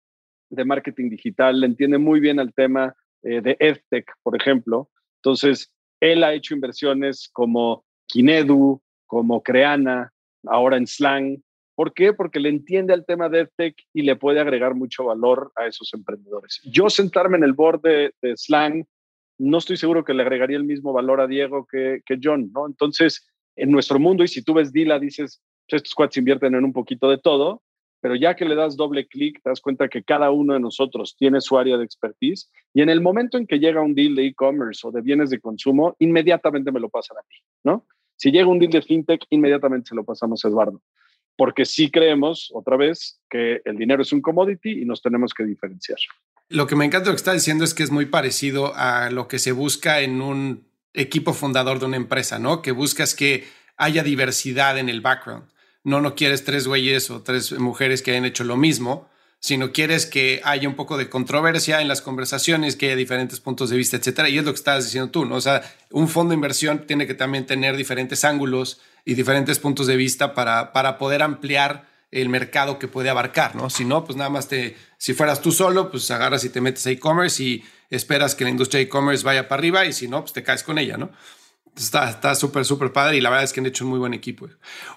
de marketing digital, le entiende muy bien al tema eh, de EdTech, por ejemplo. Entonces, él ha hecho inversiones como Kinedu, como Creana, ahora en Slang. ¿Por qué? Porque le entiende al tema de EdTech y le puede agregar mucho valor a esos emprendedores. Yo sentarme en el board de, Slang, no estoy seguro que le agregaría el mismo valor a Diego que, que John, ¿no? Entonces, en nuestro mundo, y si tú ves Dila, dices, pues, estos cuates invierten en un poquito de todo, pero ya que le das doble clic, te das cuenta que cada uno de nosotros tiene su área de expertise y en el momento en que llega un deal de e-commerce o de bienes de consumo, inmediatamente me lo pasan a mí, ¿no? Si llega un deal de fintech, inmediatamente se lo pasamos a Eduardo, porque sí creemos, otra vez, que el dinero es un commodity y nos tenemos que diferenciar. Lo que me encanta lo que está diciendo es que es muy parecido a lo que se busca en un equipo fundador de una empresa, ¿no? Que buscas que haya diversidad en el background no, no quieres tres güeyes o tres mujeres que hayan hecho lo mismo, sino quieres que haya un poco de controversia en las conversaciones, que haya diferentes puntos de vista, etcétera. Y es lo que estabas diciendo tú, ¿no? O sea, un fondo de inversión tiene que también tener diferentes ángulos y diferentes puntos de vista para, para poder ampliar el mercado que puede abarcar, ¿no? Si no, pues nada más te, si fueras tú solo, pues agarras y te metes a e-commerce y esperas que la industria e-commerce vaya para arriba y si no, pues te caes con ella, ¿no? Está súper, súper padre y la verdad es que han hecho un muy buen equipo.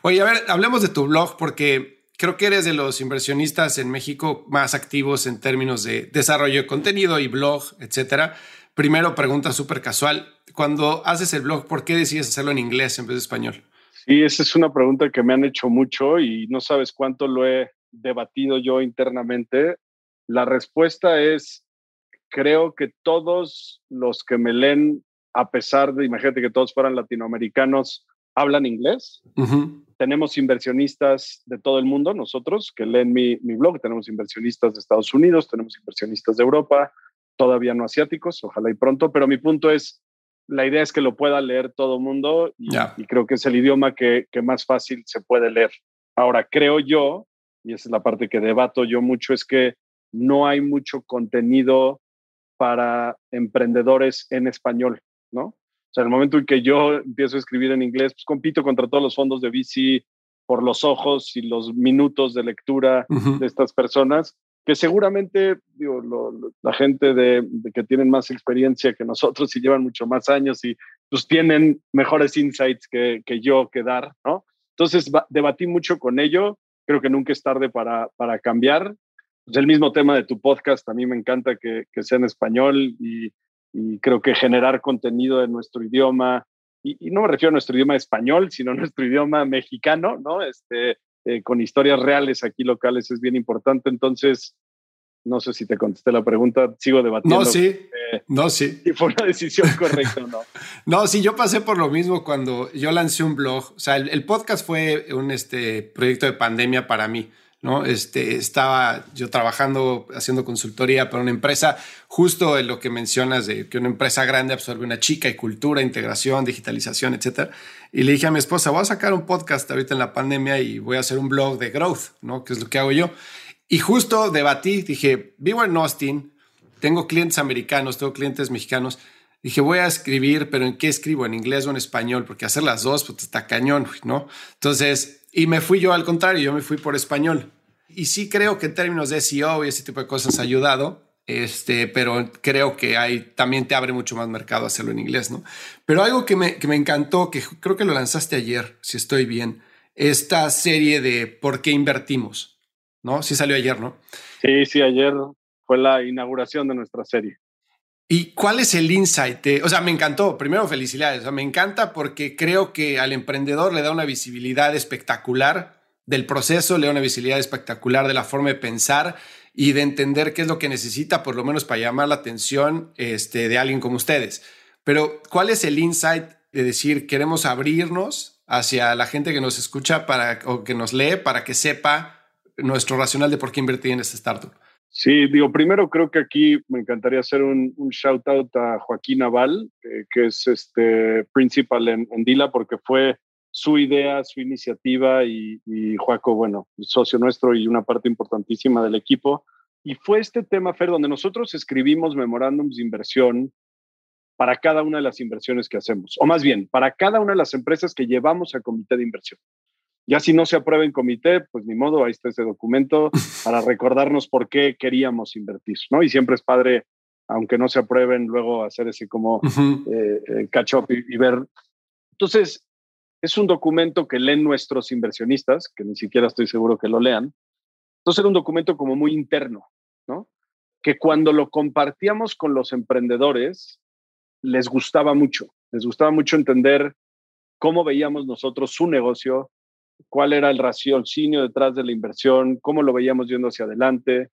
Oye, a ver, hablemos de tu blog porque creo que eres de los inversionistas en México más activos en términos de desarrollo de contenido y blog, etcétera. Primero, pregunta súper casual. Cuando haces el blog, ¿por qué decides hacerlo en inglés en vez de español? Sí, esa es una pregunta que me han hecho mucho y no sabes cuánto lo he debatido yo internamente. La respuesta es, creo que todos los que me leen a pesar de, imagínate que todos fueran latinoamericanos, hablan inglés. Tenemos inversionistas de todo el mundo, nosotros, que leen mi, blog, tenemos inversionistas de Estados Unidos, tenemos inversionistas de Europa, todavía no asiáticos, ojalá y pronto, pero mi punto es, la idea es que lo pueda leer todo el mundo y, creo que es el idioma que, que más fácil se puede leer. Ahora, creo yo, y esa es la parte que debato yo mucho, es que no hay mucho contenido para emprendedores en español. ¿no? O sea, en el momento en que yo empiezo a escribir en inglés, pues compito contra todos los fondos de VC por los ojos y los minutos de lectura de estas personas, que seguramente digo, la gente de, que tienen más experiencia que nosotros y llevan mucho más años y pues tienen mejores insights que, que yo que dar, ¿no? Entonces debatí mucho con ello, creo que nunca es tarde para, para cambiar. Pues el mismo tema de tu podcast, a mí me encanta que, que sea en español y y creo que generar contenido en nuestro idioma, y, no me refiero a nuestro idioma español, sino a nuestro idioma mexicano, ¿no? Este, eh, con historias reales aquí locales es bien importante. Entonces, no sé si te contesté la pregunta, sigo debatiendo. No, sí. Eh, no, sí. Si fue una decisión correcta o no. no, sí, yo pasé por lo mismo cuando yo lancé un blog. O sea, el, el podcast fue un este, proyecto de pandemia para mí. ¿No? Este, estaba yo trabajando, haciendo consultoría para una empresa, justo en lo que mencionas de que una empresa grande absorbe una chica y cultura, integración, digitalización, etcétera. Y le dije a mi esposa, voy a sacar un podcast ahorita en la pandemia y voy a hacer un blog de growth, ¿no? Que es lo que hago yo. Y justo debatí, dije, vivo en Austin, tengo clientes americanos, tengo clientes mexicanos. Dije, voy a escribir, pero ¿en qué escribo? ¿En inglés o en español? Porque hacer las dos, pues está cañón, ¿no? Entonces, y me fui yo al contrario, yo me fui por español. Y sí creo que en términos de SEO y ese tipo de cosas ha ayudado, este, pero creo que hay, también te abre mucho más mercado hacerlo en inglés, ¿no? Pero algo que me, que me encantó, que creo que lo lanzaste ayer, si estoy bien, esta serie de ¿Por qué invertimos? ¿No? Sí salió ayer, ¿no? Sí, sí, ayer fue la inauguración de nuestra serie. ¿Y cuál es el insight? o sea, me encantó. Primero, felicidades. O sea, me encanta porque creo que al emprendedor le da una visibilidad espectacular del proceso, le da una visibilidad espectacular de la forma de pensar y de entender qué es lo que necesita, por lo menos para llamar la atención este, de alguien como ustedes. Pero, ¿cuál es el insight de decir queremos abrirnos hacia la gente que nos escucha para, o que nos lee para que sepa nuestro racional de por qué invertir en esta startup? Sí, digo, primero creo que aquí me encantaría hacer un, shout out a Joaquín Naval, eh, que es este principal en, Dila, porque fue su idea, su iniciativa y, y bueno, socio nuestro y una parte importantísima del equipo. Y fue este tema, Fer, donde nosotros escribimos memorándums de inversión para cada una de las inversiones que hacemos, o más bien, para cada una de las empresas que llevamos a comité de inversión. Ya si no se aprueba en comité, pues ni modo, ahí está ese documento para recordarnos por qué queríamos invertir, ¿no? Y siempre es padre, aunque no se aprueben, luego hacer ese como eh, eh, catch up y, ver. Entonces, es un documento que leen nuestros inversionistas, que ni siquiera estoy seguro que lo lean. Entonces era un documento como muy interno, ¿no? Que cuando lo compartíamos con los emprendedores, les gustaba mucho, les gustaba mucho entender cómo veíamos nosotros su negocio, cuál era el raciocinio detrás de la inversión, cómo lo veíamos yendo hacia adelante.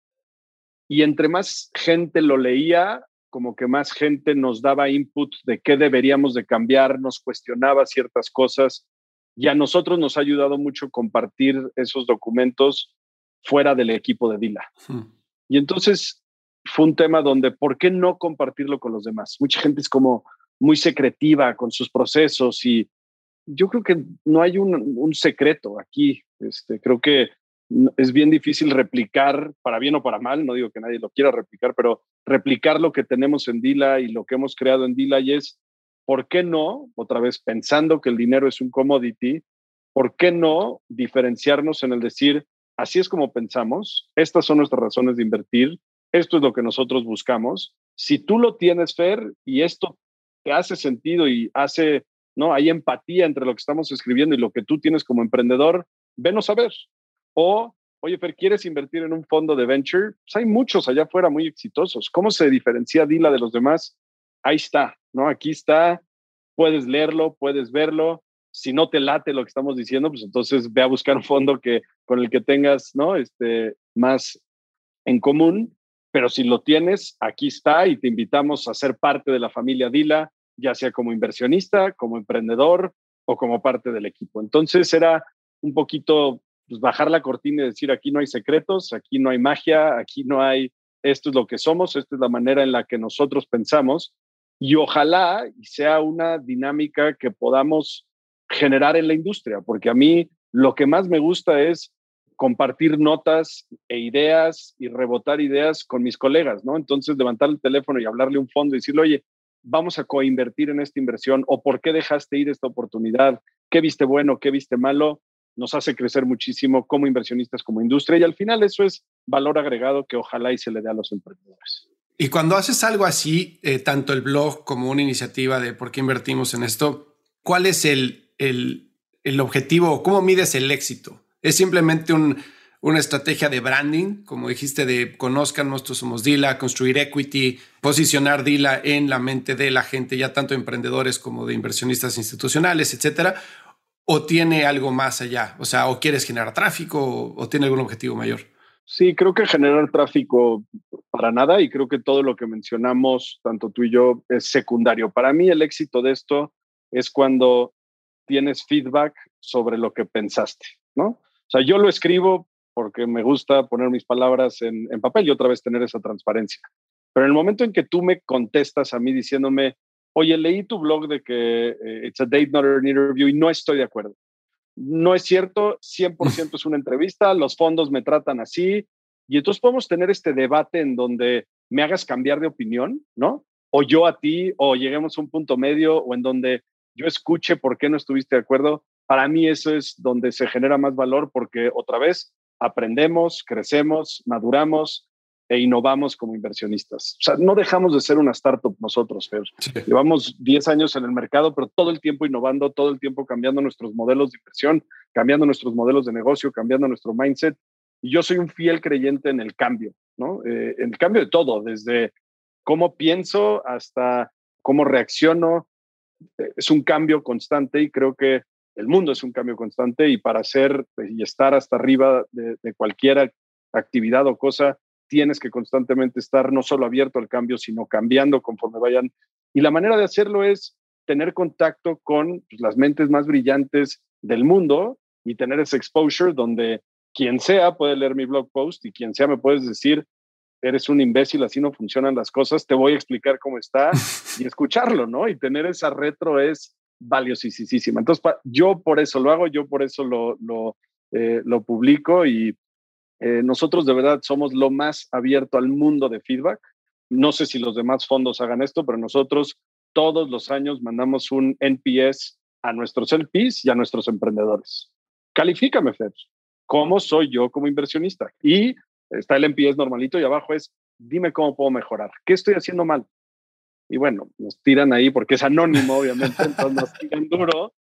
Y entre más gente lo leía, como que más gente nos daba input de qué deberíamos de cambiar, nos cuestionaba ciertas cosas. Y a nosotros nos ha ayudado mucho compartir esos documentos fuera del equipo de Dila. Hmm. Y entonces fue un tema donde, ¿por qué no compartirlo con los demás? Mucha gente es como muy secretiva con sus procesos y yo creo que no hay un, secreto aquí. Este, creo que es bien difícil replicar, para bien o para mal, no digo que nadie lo quiera replicar, pero replicar lo que tenemos en Dila y lo que hemos creado en Dila y es, ¿por qué no? Otra vez pensando que el dinero es un commodity, ¿por qué no diferenciarnos en el decir, así es como pensamos, estas son nuestras razones de invertir, esto es lo que nosotros buscamos. Si tú lo tienes, Fer, y esto te hace sentido y hace ¿no? Hay empatía entre lo que estamos escribiendo y lo que tú tienes como emprendedor, venos a ver. O, oye, Fer, ¿quieres invertir en un fondo de venture? Pues hay muchos allá afuera muy exitosos. ¿Cómo se diferencia Dila de los demás? Ahí está, ¿no? Aquí está, puedes leerlo, puedes verlo. Si no te late lo que estamos diciendo, pues entonces ve a buscar un fondo que, con el que tengas, ¿no? Este, más en común. Pero si lo tienes, aquí está y te invitamos a ser parte de la familia Dila ya sea como inversionista, como emprendedor o como parte del equipo. Entonces era un poquito pues, bajar la cortina y decir, aquí no hay secretos, aquí no hay magia, aquí no hay, esto es lo que somos, esta es la manera en la que nosotros pensamos y ojalá sea una dinámica que podamos generar en la industria, porque a mí lo que más me gusta es compartir notas e ideas y rebotar ideas con mis colegas, ¿no? Entonces levantar el teléfono y hablarle un fondo y decirle, oye, vamos a coinvertir en esta inversión o por qué dejaste ir esta oportunidad, qué viste bueno, qué viste malo, nos hace crecer muchísimo como inversionistas, como industria y al final eso es valor agregado que ojalá y se le dé a los emprendedores. Y cuando haces algo así, eh, tanto el blog como una iniciativa de por qué invertimos en esto, ¿cuál es el, el, el objetivo cómo mides el éxito? ¿Es simplemente un, una estrategia de branding, como dijiste, de conozcan, nosotros somos Dila, construir equity, posicionar Dila en la mente de la gente, ya tanto emprendedores como de inversionistas institucionales, etcétera, o tiene algo más allá, o sea, o quieres generar tráfico o, tiene algún objetivo mayor. Sí, creo que generar tráfico para nada y creo que todo lo que mencionamos, tanto tú y yo, es secundario. Para mí el éxito de esto es cuando tienes feedback sobre lo que pensaste, ¿no? O sea, yo lo escribo porque me gusta poner mis palabras en, papel y otra vez tener esa transparencia. Pero en el momento en que tú me contestas a mí diciéndome, oye, leí tu blog de que eh, it's a date, not an interview, y no estoy de acuerdo. No es cierto, 100% es una entrevista, los fondos me tratan así, y entonces podemos tener este debate en donde me hagas cambiar de opinión, ¿no? O yo a ti, o lleguemos a un punto medio, o en donde yo escuche por qué no estuviste de acuerdo. Para mí eso es donde se genera más valor porque otra vez aprendemos, crecemos, maduramos e innovamos como inversionistas. O sea, no dejamos de ser una startup nosotros, Fer. Llevamos 10 años en el mercado, pero todo el tiempo innovando, todo el tiempo cambiando nuestros modelos de inversión, cambiando nuestros modelos de negocio, cambiando nuestro mindset. Y yo soy un fiel creyente en el cambio, ¿no? Eh, en el cambio de todo, desde cómo pienso hasta cómo reacciono. Es un cambio constante y creo que el mundo es un cambio constante y para ser y estar hasta arriba de, de cualquier actividad o cosa, tienes que constantemente estar no solo abierto al cambio, sino cambiando conforme vayan. Y la manera de hacerlo es tener contacto con pues, las mentes más brillantes del mundo y tener ese exposure donde quien sea puede leer mi blog post y quien sea me puedes decir, eres un imbécil, así no funcionan las cosas, te voy a explicar cómo está y escucharlo, ¿no? Y tener esa retro es valiosísima. Entonces, yo por eso lo hago, yo por eso lo, lo, eh, publico y eh, nosotros de verdad somos lo más abierto al mundo de feedback. No sé si los demás fondos hagan esto, pero nosotros todos los años mandamos un NPS a nuestros LPs y a nuestros emprendedores. Califícame, Fer. ¿Cómo soy yo como inversionista? Y está el NPS normalito y abajo es, dime cómo puedo mejorar. ¿Qué estoy haciendo mal? Y bueno, nos tiran ahí porque es anónimo, obviamente, entonces nos tiran duro.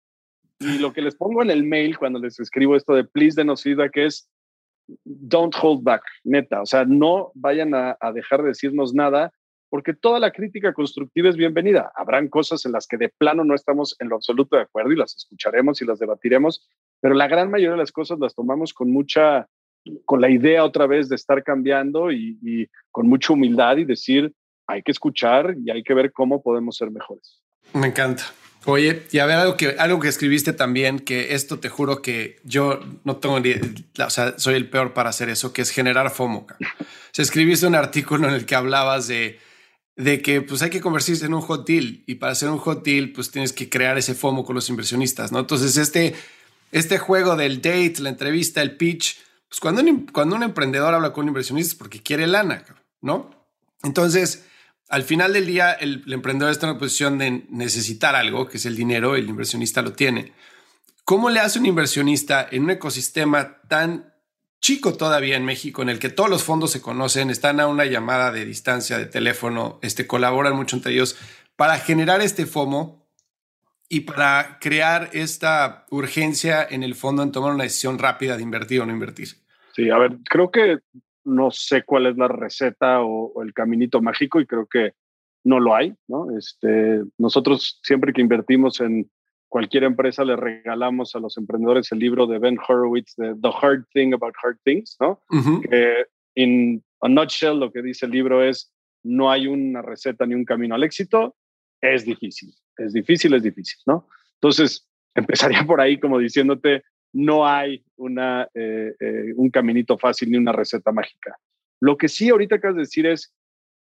Y lo que les pongo en el mail cuando les escribo esto de please denos feedback es don't hold back, neta. O sea, no vayan a, dejar de decirnos nada, porque toda la crítica constructiva es bienvenida. Habrán cosas en las que de plano no estamos en lo absoluto de acuerdo y las escucharemos y las debatiremos, pero la gran mayoría de las cosas las tomamos con mucha, con la idea otra vez de estar cambiando y, y con mucha humildad y decir, hay que escuchar y hay que ver cómo podemos ser mejores. Me encanta. Oye, y a ver algo que, algo que escribiste también, que esto te juro que yo no tengo ni, o sea, soy el peor para hacer eso, que es generar FOMO. Se escribiste un artículo en el que hablabas de, de que pues hay que convertirse en un hot deal y para hacer un hot deal pues tienes que crear ese FOMO con los inversionistas, ¿no? Entonces este, este juego del date, la entrevista, el pitch, pues cuando un, cuando un emprendedor habla con un inversionista es porque quiere lana, ¿no? Entonces al final del día, el, emprendedor está en la posición de necesitar algo, que es el dinero, el inversionista lo tiene. ¿Cómo le hace un inversionista en un ecosistema tan chico todavía en México, en el que todos los fondos se conocen, están a una llamada de distancia de teléfono, este, colaboran mucho entre ellos, para generar este FOMO y para crear esta urgencia en el fondo en tomar una decisión rápida de invertir o no invertir? Sí, a ver, creo que no sé cuál es la receta o, el caminito mágico y creo que no lo hay, ¿no? Este, nosotros siempre que invertimos en cualquier empresa le regalamos a los emprendedores el libro de Ben Horowitz de The Hard Thing About Hard Things, ¿no? Que en a nutshell lo que dice el libro es no hay una receta ni un camino al éxito, es difícil, es difícil, es difícil, ¿no? Entonces, empezaría por ahí como diciéndote, no hay una, eh, eh, un caminito fácil ni una receta mágica. Lo que sí ahorita acabas de decir es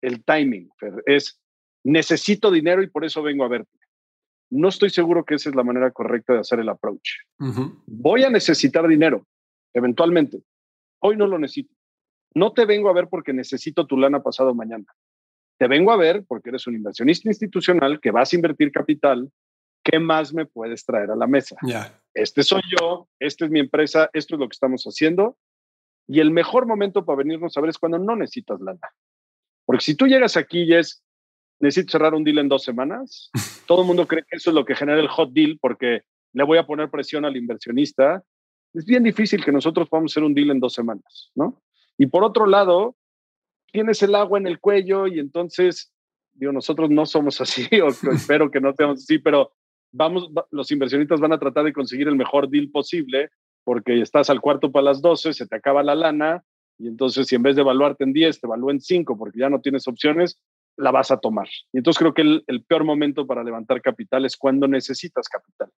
el timing, es necesito dinero y por eso vengo a verte. No estoy seguro que esa es la manera correcta de hacer el approach. Voy a necesitar dinero, eventualmente. Hoy no lo necesito. No te vengo a ver porque necesito tu lana pasado mañana. Te vengo a ver porque eres un inversionista institucional que vas a invertir capital. ¿Qué más me puedes traer a la mesa? Ya este soy yo, esta es mi empresa, esto es lo que estamos haciendo. Y el mejor momento para venirnos a ver es cuando no necesitas lana. Porque si tú llegas aquí y es, necesito cerrar un deal en dos semanas, todo el mundo cree que eso es lo que genera el hot deal porque le voy a poner presión al inversionista. Es bien difícil que nosotros podamos hacer un deal en dos semanas, ¿no? Y por otro lado, tienes el agua en el cuello y entonces, digo, nosotros no somos así, o espero que no seamos así, pero vamos, los inversionistas van a tratar de conseguir el mejor deal posible porque estás al cuarto para las 12, se te acaba la lana y entonces si en vez de evaluarte en 10, te evalúen en 5 porque ya no tienes opciones, la vas a tomar. Y entonces creo que el peor momento para levantar capital es cuando necesitas capital.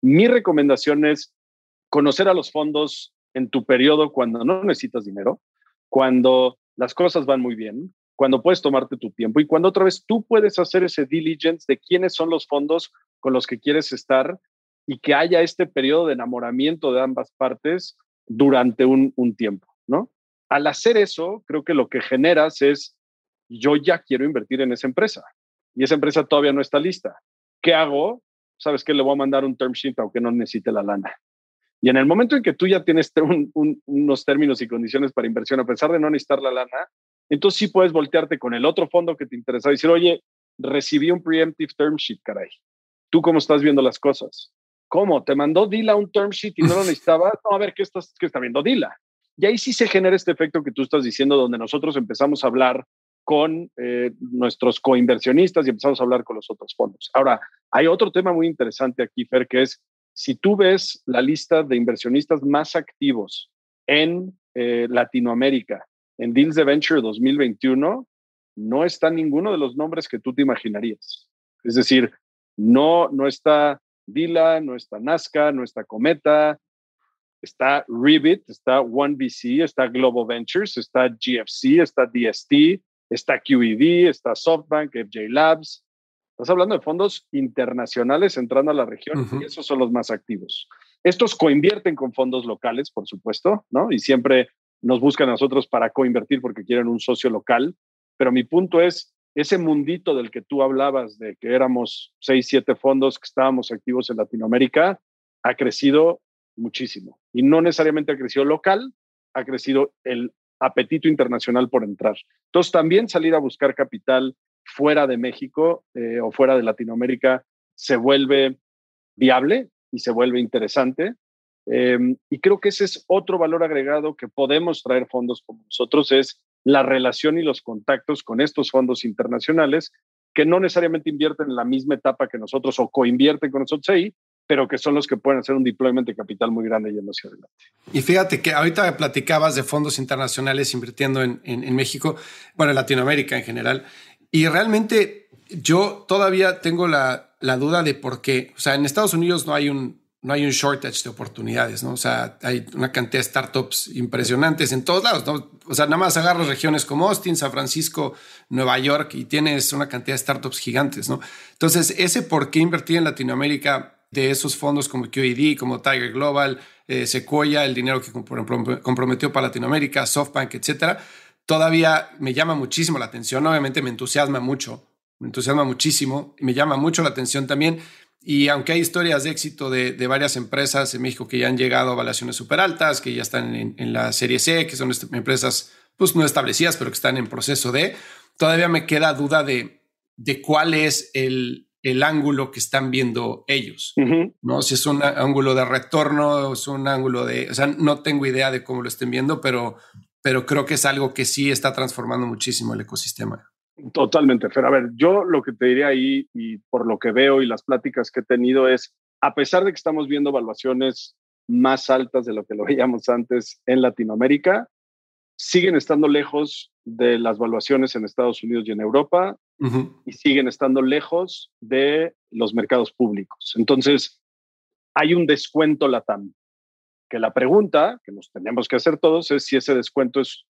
Mi recomendación es conocer a los fondos en tu periodo cuando no necesitas dinero, cuando las cosas van muy bien, cuando puedes tomarte tu tiempo y cuando otra vez tú puedes hacer ese diligence de quiénes son los fondos con los que quieres estar y que haya este periodo de enamoramiento de ambas partes durante un, tiempo, ¿no? Al hacer eso, creo que lo que generas es, yo ya quiero invertir en esa empresa y esa empresa todavía no está lista. ¿Qué hago? Sabes que le voy a mandar un term sheet aunque no necesite la lana. Y en el momento en que tú ya tienes unos términos y condiciones para inversión, a pesar de no necesitar la lana, entonces sí puedes voltearte con el otro fondo que te interesa y decir, oye, recibí un preemptive term sheet, caray. ¿Tú cómo estás viendo las cosas? ¿Cómo? ¿Te mandó Dila un term sheet y no lo necesitaba? No, a ver, ¿qué, estás, qué está viendo Dila? Y ahí sí se genera este efecto que tú estás diciendo, donde nosotros empezamos a hablar con eh, nuestros coinversionistas y empezamos a hablar con los otros fondos. Ahora, hay otro tema muy interesante aquí, Fer, que es si tú ves la lista de inversionistas más activos en eh, Latinoamérica en Deals de Venture 2021, no está ninguno de los nombres que tú te imaginarías. Es decir, no, no está Dila, no está Nazca, no está Cometa, está Revit, está OneVC, está Global Ventures, está GFC, está DST, está QED, está SoftBank, FJ Labs. Estás hablando de fondos internacionales entrando a la región y esos son los más activos. Estos coinvierten con fondos locales, por supuesto, ¿no? Y siempre nos buscan a nosotros para coinvertir porque quieren un socio local. Pero mi punto es, ese mundito del que tú hablabas, de que éramos seis, siete fondos que estábamos activos en Latinoamérica, ha crecido muchísimo. Y no necesariamente ha crecido local, ha crecido el apetito internacional por entrar. Entonces, también salir a buscar capital fuera de México eh, o fuera de Latinoamérica se vuelve viable y se vuelve interesante. Em, y creo que ese es otro valor agregado que podemos traer fondos como nosotros, es la relación y los contactos con estos fondos internacionales que no necesariamente invierten en la misma etapa que nosotros o coinvierten con nosotros ahí, pero que son los que pueden hacer un deployment de capital muy grande yendo hacia adelante. Y fíjate que ahorita platicabas de fondos internacionales invirtiendo en, en México, bueno, en Latinoamérica en general, y realmente yo todavía tengo la, la duda de por qué. O sea, en Estados Unidos no hay un, no hay un shortage de oportunidades, ¿no? O sea, hay una cantidad de startups impresionantes en todos lados, ¿no? O sea, nada más agarras regiones como Austin, San Francisco, Nueva York y tienes una cantidad de startups gigantes, ¿no? Entonces, ese por qué invertir en Latinoamérica de esos fondos como QED, como Tiger Global, eh, Sequoia, el dinero que comprometió para Latinoamérica, SoftBank, etcétera, todavía me llama muchísimo la atención. Obviamente me entusiasma mucho, me entusiasma muchísimo me llama mucho la atención también. Y aunque hay historias de éxito de, varias empresas en México que ya han llegado a evaluaciones súper altas, que ya están en, la serie C, que son empresas pues no establecidas, pero que están en proceso de, todavía me queda duda de, de cuál es el, el ángulo que están viendo ellos, ¿no? Si es un ángulo de retorno, es un ángulo de, o sea, no tengo idea de cómo lo estén viendo, pero, pero creo que es algo que sí está transformando muchísimo el ecosistema. Totalmente, Fer. A ver, yo lo que te diría ahí y por lo que veo y las pláticas que he tenido es, a pesar de que estamos viendo evaluaciones más altas de lo que lo veíamos antes en Latinoamérica, siguen estando lejos de las valuaciones en Estados Unidos y en Europa y siguen estando lejos de los mercados públicos. Entonces, hay un descuento LATAM, que la pregunta que nos tenemos que hacer todos es si ese descuento es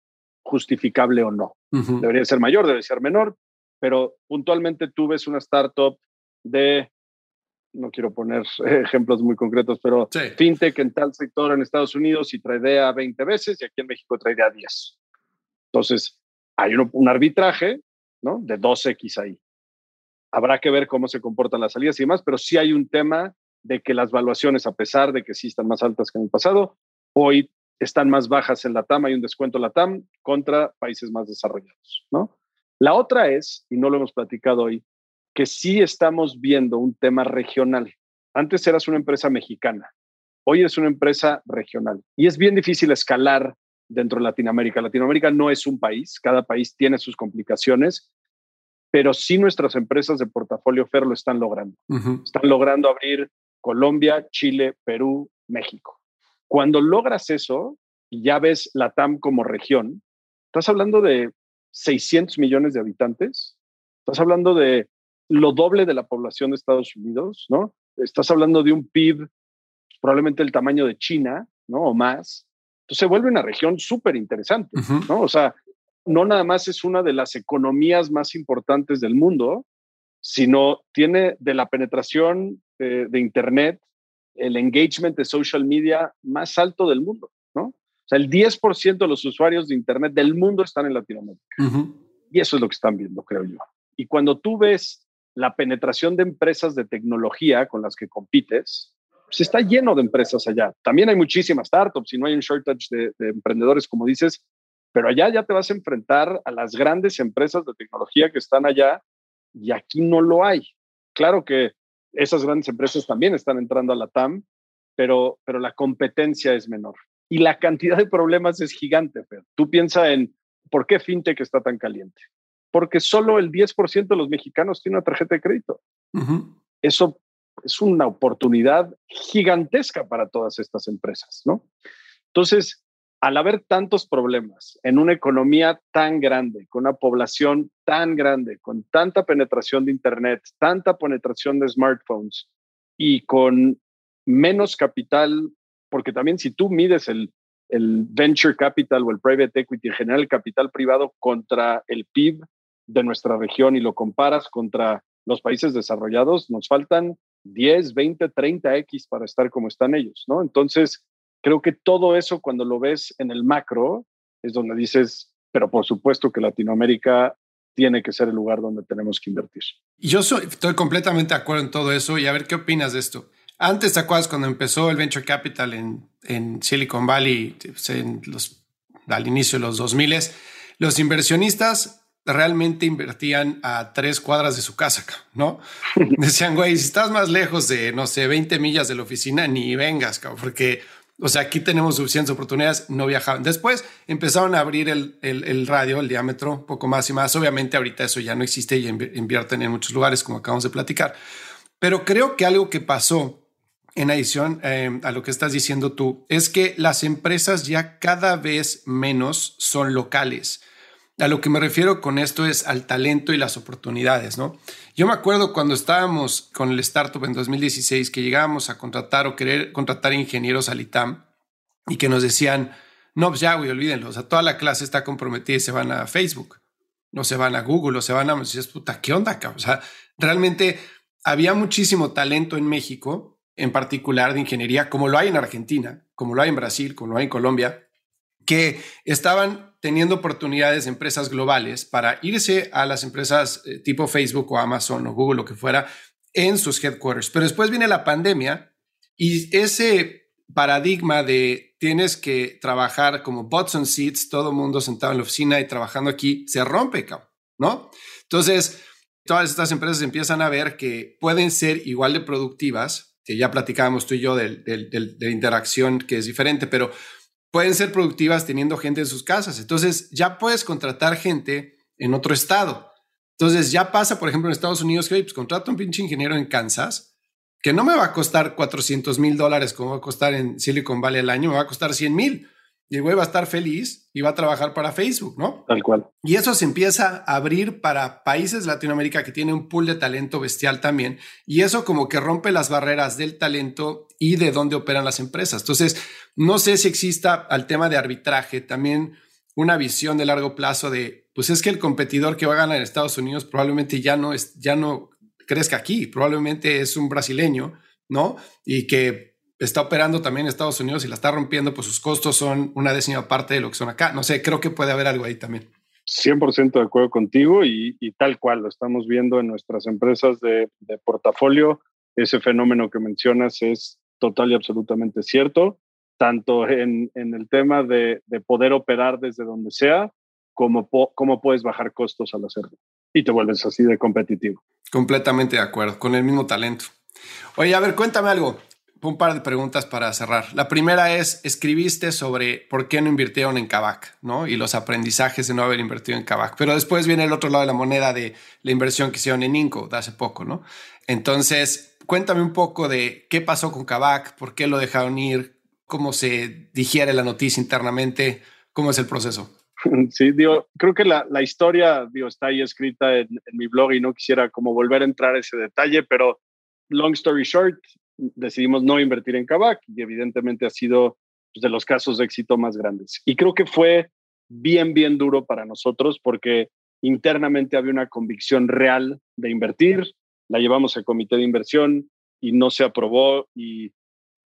justificable o no. Debería ser mayor, debe ser menor, pero puntualmente tú ves una startup de, no quiero poner ejemplos muy concretos, pero fintech en tal sector en Estados Unidos y tradea 20 veces y aquí en México tradea 10. Entonces, hay un, arbitraje ¿no? de 2X ahí. Habrá que ver cómo se comportan las salidas y demás, pero sí hay un tema de que las valuaciones, a pesar de que sí están más altas que en el pasado, hoy están más bajas en la TAM, hay un descuento en la TAM contra países más desarrollados, ¿no? La otra es, y no lo hemos platicado hoy, que sí estamos viendo un tema regional. Antes eras una empresa mexicana, hoy es una empresa regional y es bien difícil escalar dentro de Latinoamérica. Latinoamérica no es un país, cada país tiene sus complicaciones, pero sí nuestras empresas de portafolio FER lo están logrando. Están logrando abrir Colombia, Chile, Perú, México. Cuando logras eso y ya ves la TAM como región, estás hablando de 600 millones de habitantes, estás hablando de lo doble de la población de Estados Unidos, ¿no? Estás hablando de un PIB probablemente el tamaño de China, ¿no? O más. Entonces se vuelve una región súper interesante, ¿no? O sea, no nada más es una de las economías más importantes del mundo, sino tiene de la penetración de, de Internet el engagement de social media más alto del mundo, ¿no? O sea, el 10% de los usuarios de Internet del mundo están en Latinoamérica. Y eso es lo que están viendo, creo yo. Y cuando tú ves la penetración de empresas de tecnología con las que compites, pues está lleno de empresas allá. También hay muchísimas startups y no hay un shortage de, de emprendedores, como dices, pero allá ya te vas a enfrentar a las grandes empresas de tecnología que están allá y aquí no lo hay. Claro que esas grandes empresas también están entrando a la TAM, pero, pero la competencia es menor. Y la cantidad de problemas es gigante, Pero Tú piensa en por qué FinTech está tan caliente. porque solo el 10% de los mexicanos tiene una tarjeta de crédito. Eso es una oportunidad gigantesca para todas estas empresas, ¿no? Entonces, al haber tantos problemas en una economía tan grande, con una población tan grande, con tanta penetración de Internet, tanta penetración de smartphones y con menos capital, porque también si tú mides el, el venture capital o el private equity, en general el capital privado contra el PIB de nuestra región y lo comparas contra los países desarrollados, nos faltan 10, 20, 30x para estar como están ellos, ¿no? Entonces, creo que todo eso cuando lo ves en el macro es donde dices, pero por supuesto que Latinoamérica tiene que ser el lugar donde tenemos que invertir. Yo soy, estoy completamente de acuerdo en todo eso y a ver qué opinas de esto. Antes, ¿te acuerdas cuando empezó el Venture Capital en, en Silicon Valley en los, al inicio de los 2000? Los inversionistas realmente invertían a tres cuadras de su casa, ¿no? Decían, güey, si estás más lejos de, no sé, 20 millas de la oficina, ni vengas, porque o sea, aquí tenemos suficientes oportunidades, no viajaban. Después empezaron a abrir el, el, radio, el diámetro, poco más y más. Obviamente ahorita eso ya no existe y invierten en muchos lugares, como acabamos de platicar. Pero creo que algo que pasó en adición eh, a lo que estás diciendo tú es que las empresas ya cada vez menos son locales. A lo que me refiero con esto es al talento y las oportunidades, ¿no? Yo me acuerdo cuando estábamos con el startup en 2016 que llegábamos a contratar o querer contratar ingenieros al ITAM y que nos decían, no, pues ya, güey, olvídenlo, o sea, toda la clase está comprometida y se van a Facebook, no se van a Google, o se van a... Dices, puta, ¿qué onda, cabrón? O sea, realmente había muchísimo talento en México, en particular de ingeniería, como lo hay en Argentina, como lo hay en Brasil, como lo hay en Colombia, que estaban teniendo oportunidades de empresas globales para irse a las empresas eh, tipo Facebook o Amazon o Google, lo que fuera, en sus headquarters. Pero después viene la pandemia y ese paradigma de tienes que trabajar como butts on seats, todo el mundo sentado en la oficina y trabajando aquí, se rompe, ¿no? Entonces, todas estas empresas empiezan a ver que pueden ser igual de productivas, que ya platicábamos tú y yo de, de interacción que es diferente, pero pueden ser productivas teniendo gente en sus casas. Entonces ya puedes contratar gente en otro estado. Entonces ya pasa, por ejemplo, en Estados Unidos que, pues contrato un pinche ingeniero en Kansas que no me va a costar 400 mil dólares como va a costar en Silicon Valley al año, me va a costar 100 mil. Y el güey va a estar feliz y va a trabajar para Facebook, ¿no? Tal cual. Y eso se empieza a abrir para países Latinoamérica que tienen un pool de talento bestial también. Y eso como que rompe las barreras del talento y de dónde operan las empresas. Entonces, no sé si exista al tema de arbitraje también una visión de largo plazo de, pues es que el competidor que va a ganar en Estados Unidos probablemente ya no es, ya no crezca aquí, probablemente es un brasileño, ¿no? Y que está operando también en Estados Unidos y la está rompiendo, pues sus costos son una décima parte de lo que son acá. No sé, creo que puede haber algo ahí también. 100% de acuerdo contigo y, tal cual lo estamos viendo en nuestras empresas de, portafolio. Ese fenómeno que mencionas es total y absolutamente cierto, tanto en, el tema de, poder operar desde donde sea, como cómo puedes bajar costos al hacerlo. Y te vuelves así de competitivo. Completamente de acuerdo, con el mismo talento. Oye, a ver, cuéntame algo un par de preguntas para cerrar. La primera es, escribiste sobre por qué no invirtieron en Kavak, ¿no? Y los aprendizajes de no haber invertido en Kavak. Pero después viene el otro lado de la moneda de la inversión que hicieron en Inco de hace poco, ¿no? Entonces, cuéntame un poco de qué pasó con Kavak, por qué lo dejaron ir, cómo se digiere la noticia internamente, cómo es el proceso. Sí, digo, creo que la, historia digo, está ahí escrita en, en mi blog y no quisiera como volver a entrar a ese detalle, pero long story short, decidimos no invertir en Kavak y evidentemente ha sido pues, de los casos de éxito más grandes. Y creo que fue bien, bien duro para nosotros porque internamente había una convicción real de invertir, la llevamos al comité de inversión y no se aprobó y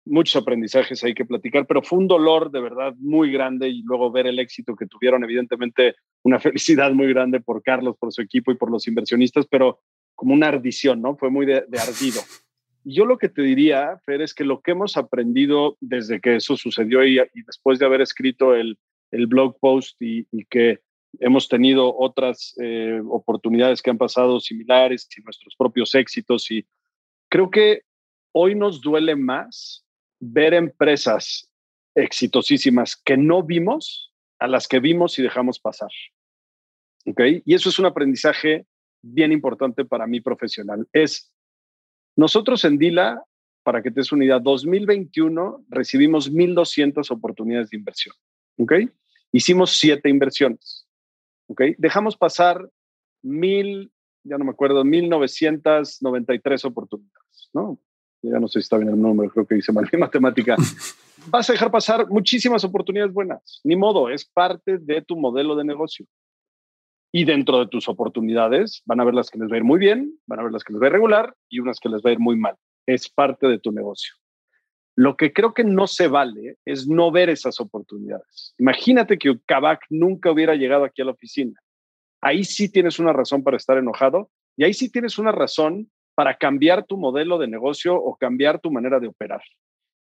muchos aprendizajes hay que platicar, pero fue un dolor de verdad muy grande y luego ver el éxito que tuvieron, evidentemente una felicidad muy grande por Carlos, por su equipo y por los inversionistas, pero como una ardición, ¿no? Fue muy de, de ardido. Yo lo que te diría, Fer, es que lo que hemos aprendido desde que eso sucedió y, después de haber escrito el, blog post y, que hemos tenido otras eh, oportunidades que han pasado similares y nuestros propios éxitos y creo que hoy nos duele más ver empresas exitosísimas que no vimos a las que vimos y dejamos pasar. ¿Ok? Y eso es un aprendizaje bien importante para mí profesional. Es, nosotros en Dila, para que te des una idea, 2021 recibimos 1.200 oportunidades de inversión. ¿Ok? Hicimos siete inversiones. ¿Ok? Dejamos pasar mil, ya no me acuerdo, 1.993 oportunidades, ¿no? Ya no sé si está bien el número, creo que dice mal en matemática. Vas a dejar pasar muchísimas oportunidades buenas. Ni modo, es parte de tu modelo de negocio. Y dentro de tus oportunidades van a ver las que les va a ir muy bien, van a ver las que les va a ir regular y unas que les va a ir muy mal. Es parte de tu negocio. Lo que creo que no se vale es no ver esas oportunidades. Imagínate que Kavak nunca hubiera llegado aquí a la oficina. Ahí sí tienes una razón para estar enojado y ahí sí tienes una razón para cambiar tu modelo de negocio o cambiar tu manera de operar.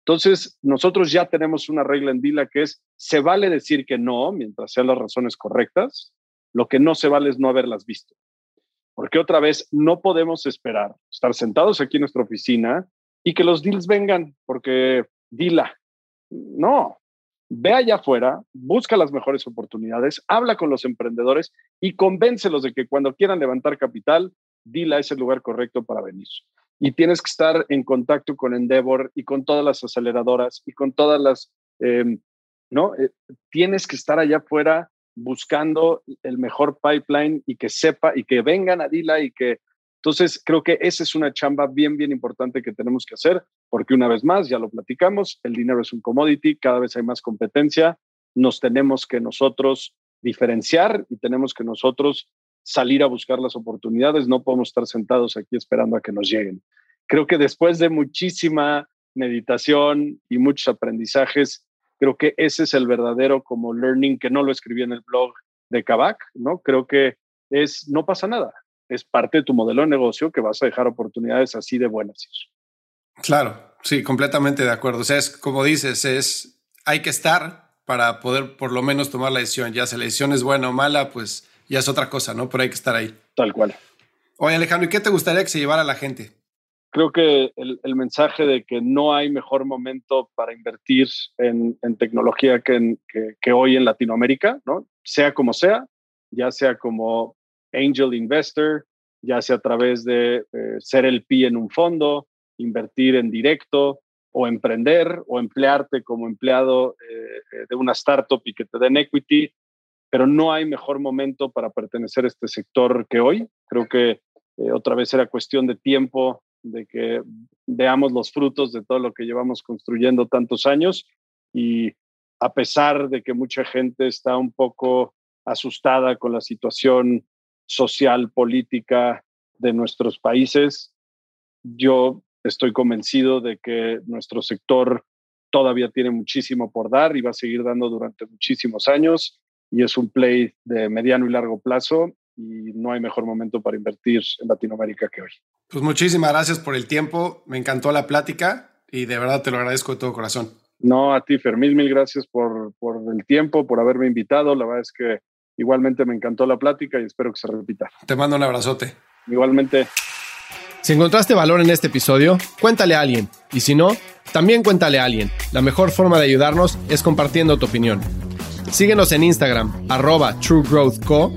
Entonces, nosotros ya tenemos una regla en Dila que es, se vale decir que no mientras sean las razones correctas, lo que no se vale es no haberlas visto. Porque otra vez, no podemos esperar estar sentados aquí en nuestra oficina y que los deals vengan, porque dila. No, ve allá afuera, busca las mejores oportunidades, habla con los emprendedores y convéncelos de que cuando quieran levantar capital, Dila es el lugar correcto para venir. Y tienes que estar en contacto con Endeavor y con todas las aceleradoras y con todas las, em, ¿no? Eh, tienes que estar allá afuera buscando el mejor pipeline y que sepa y que vengan a Dila y que... Entonces, creo que esa es una chamba bien, bien importante que tenemos que hacer, porque una vez más, ya lo platicamos, el dinero es un commodity, cada vez hay más competencia, nos tenemos que nosotros diferenciar y tenemos que nosotros salir a buscar las oportunidades, no podemos estar sentados aquí esperando a que nos lleguen. Creo que después de muchísima meditación y muchos aprendizajes, Creo que ese es el verdadero como learning que no lo escribí en el blog de Kavak, ¿no? Creo que es, no pasa nada, es parte de tu modelo de negocio que vas a dejar oportunidades así de buenas. Claro, sí, completamente de acuerdo. O sea, es como dices, es, hay que estar para poder por lo menos tomar la decisión. Ya si la decisión es buena o mala, pues ya es otra cosa, ¿no? Pero hay que estar ahí. Tal cual. Oye, Alejandro, ¿y qué te gustaría que se llevara la gente? Creo que el, mensaje de que no hay mejor momento para invertir en, tecnología que, que, hoy en Latinoamérica, ¿no? sea como sea, ya sea como angel investor, ya sea a través de eh, ser el PI en un fondo, invertir en directo o emprender o emplearte como empleado eh, eh, de una startup y que te den equity, pero no hay mejor momento para pertenecer a este sector que hoy. Creo que otra vez era cuestión de tiempo de que veamos los frutos de todo lo que llevamos construyendo tantos años y a pesar de que mucha gente está un poco asustada con la situación social, política de nuestros países, yo estoy convencido de que nuestro sector todavía tiene muchísimo por dar y va a seguir dando durante muchísimos años y es un play de mediano y largo plazo y no hay mejor momento para invertir en Latinoamérica que hoy. Pues muchísimas gracias por el tiempo, me encantó la plática y de verdad te lo agradezco de todo corazón. No, a ti, Fermín, mil gracias por, por el tiempo, por haberme invitado. La verdad es que igualmente me encantó la plática y espero que se repita. Te mando un abrazote. Igualmente. Si encontraste valor en este episodio, cuéntale a alguien. Y si no, también cuéntale a alguien. La mejor forma de ayudarnos es compartiendo tu opinión. Síguenos en Instagram, arroba truegrowthco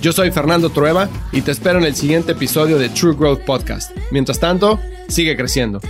Yo soy Fernando Trueba y te espero en el siguiente episodio de True Growth Podcast. Mientras tanto, sigue creciendo.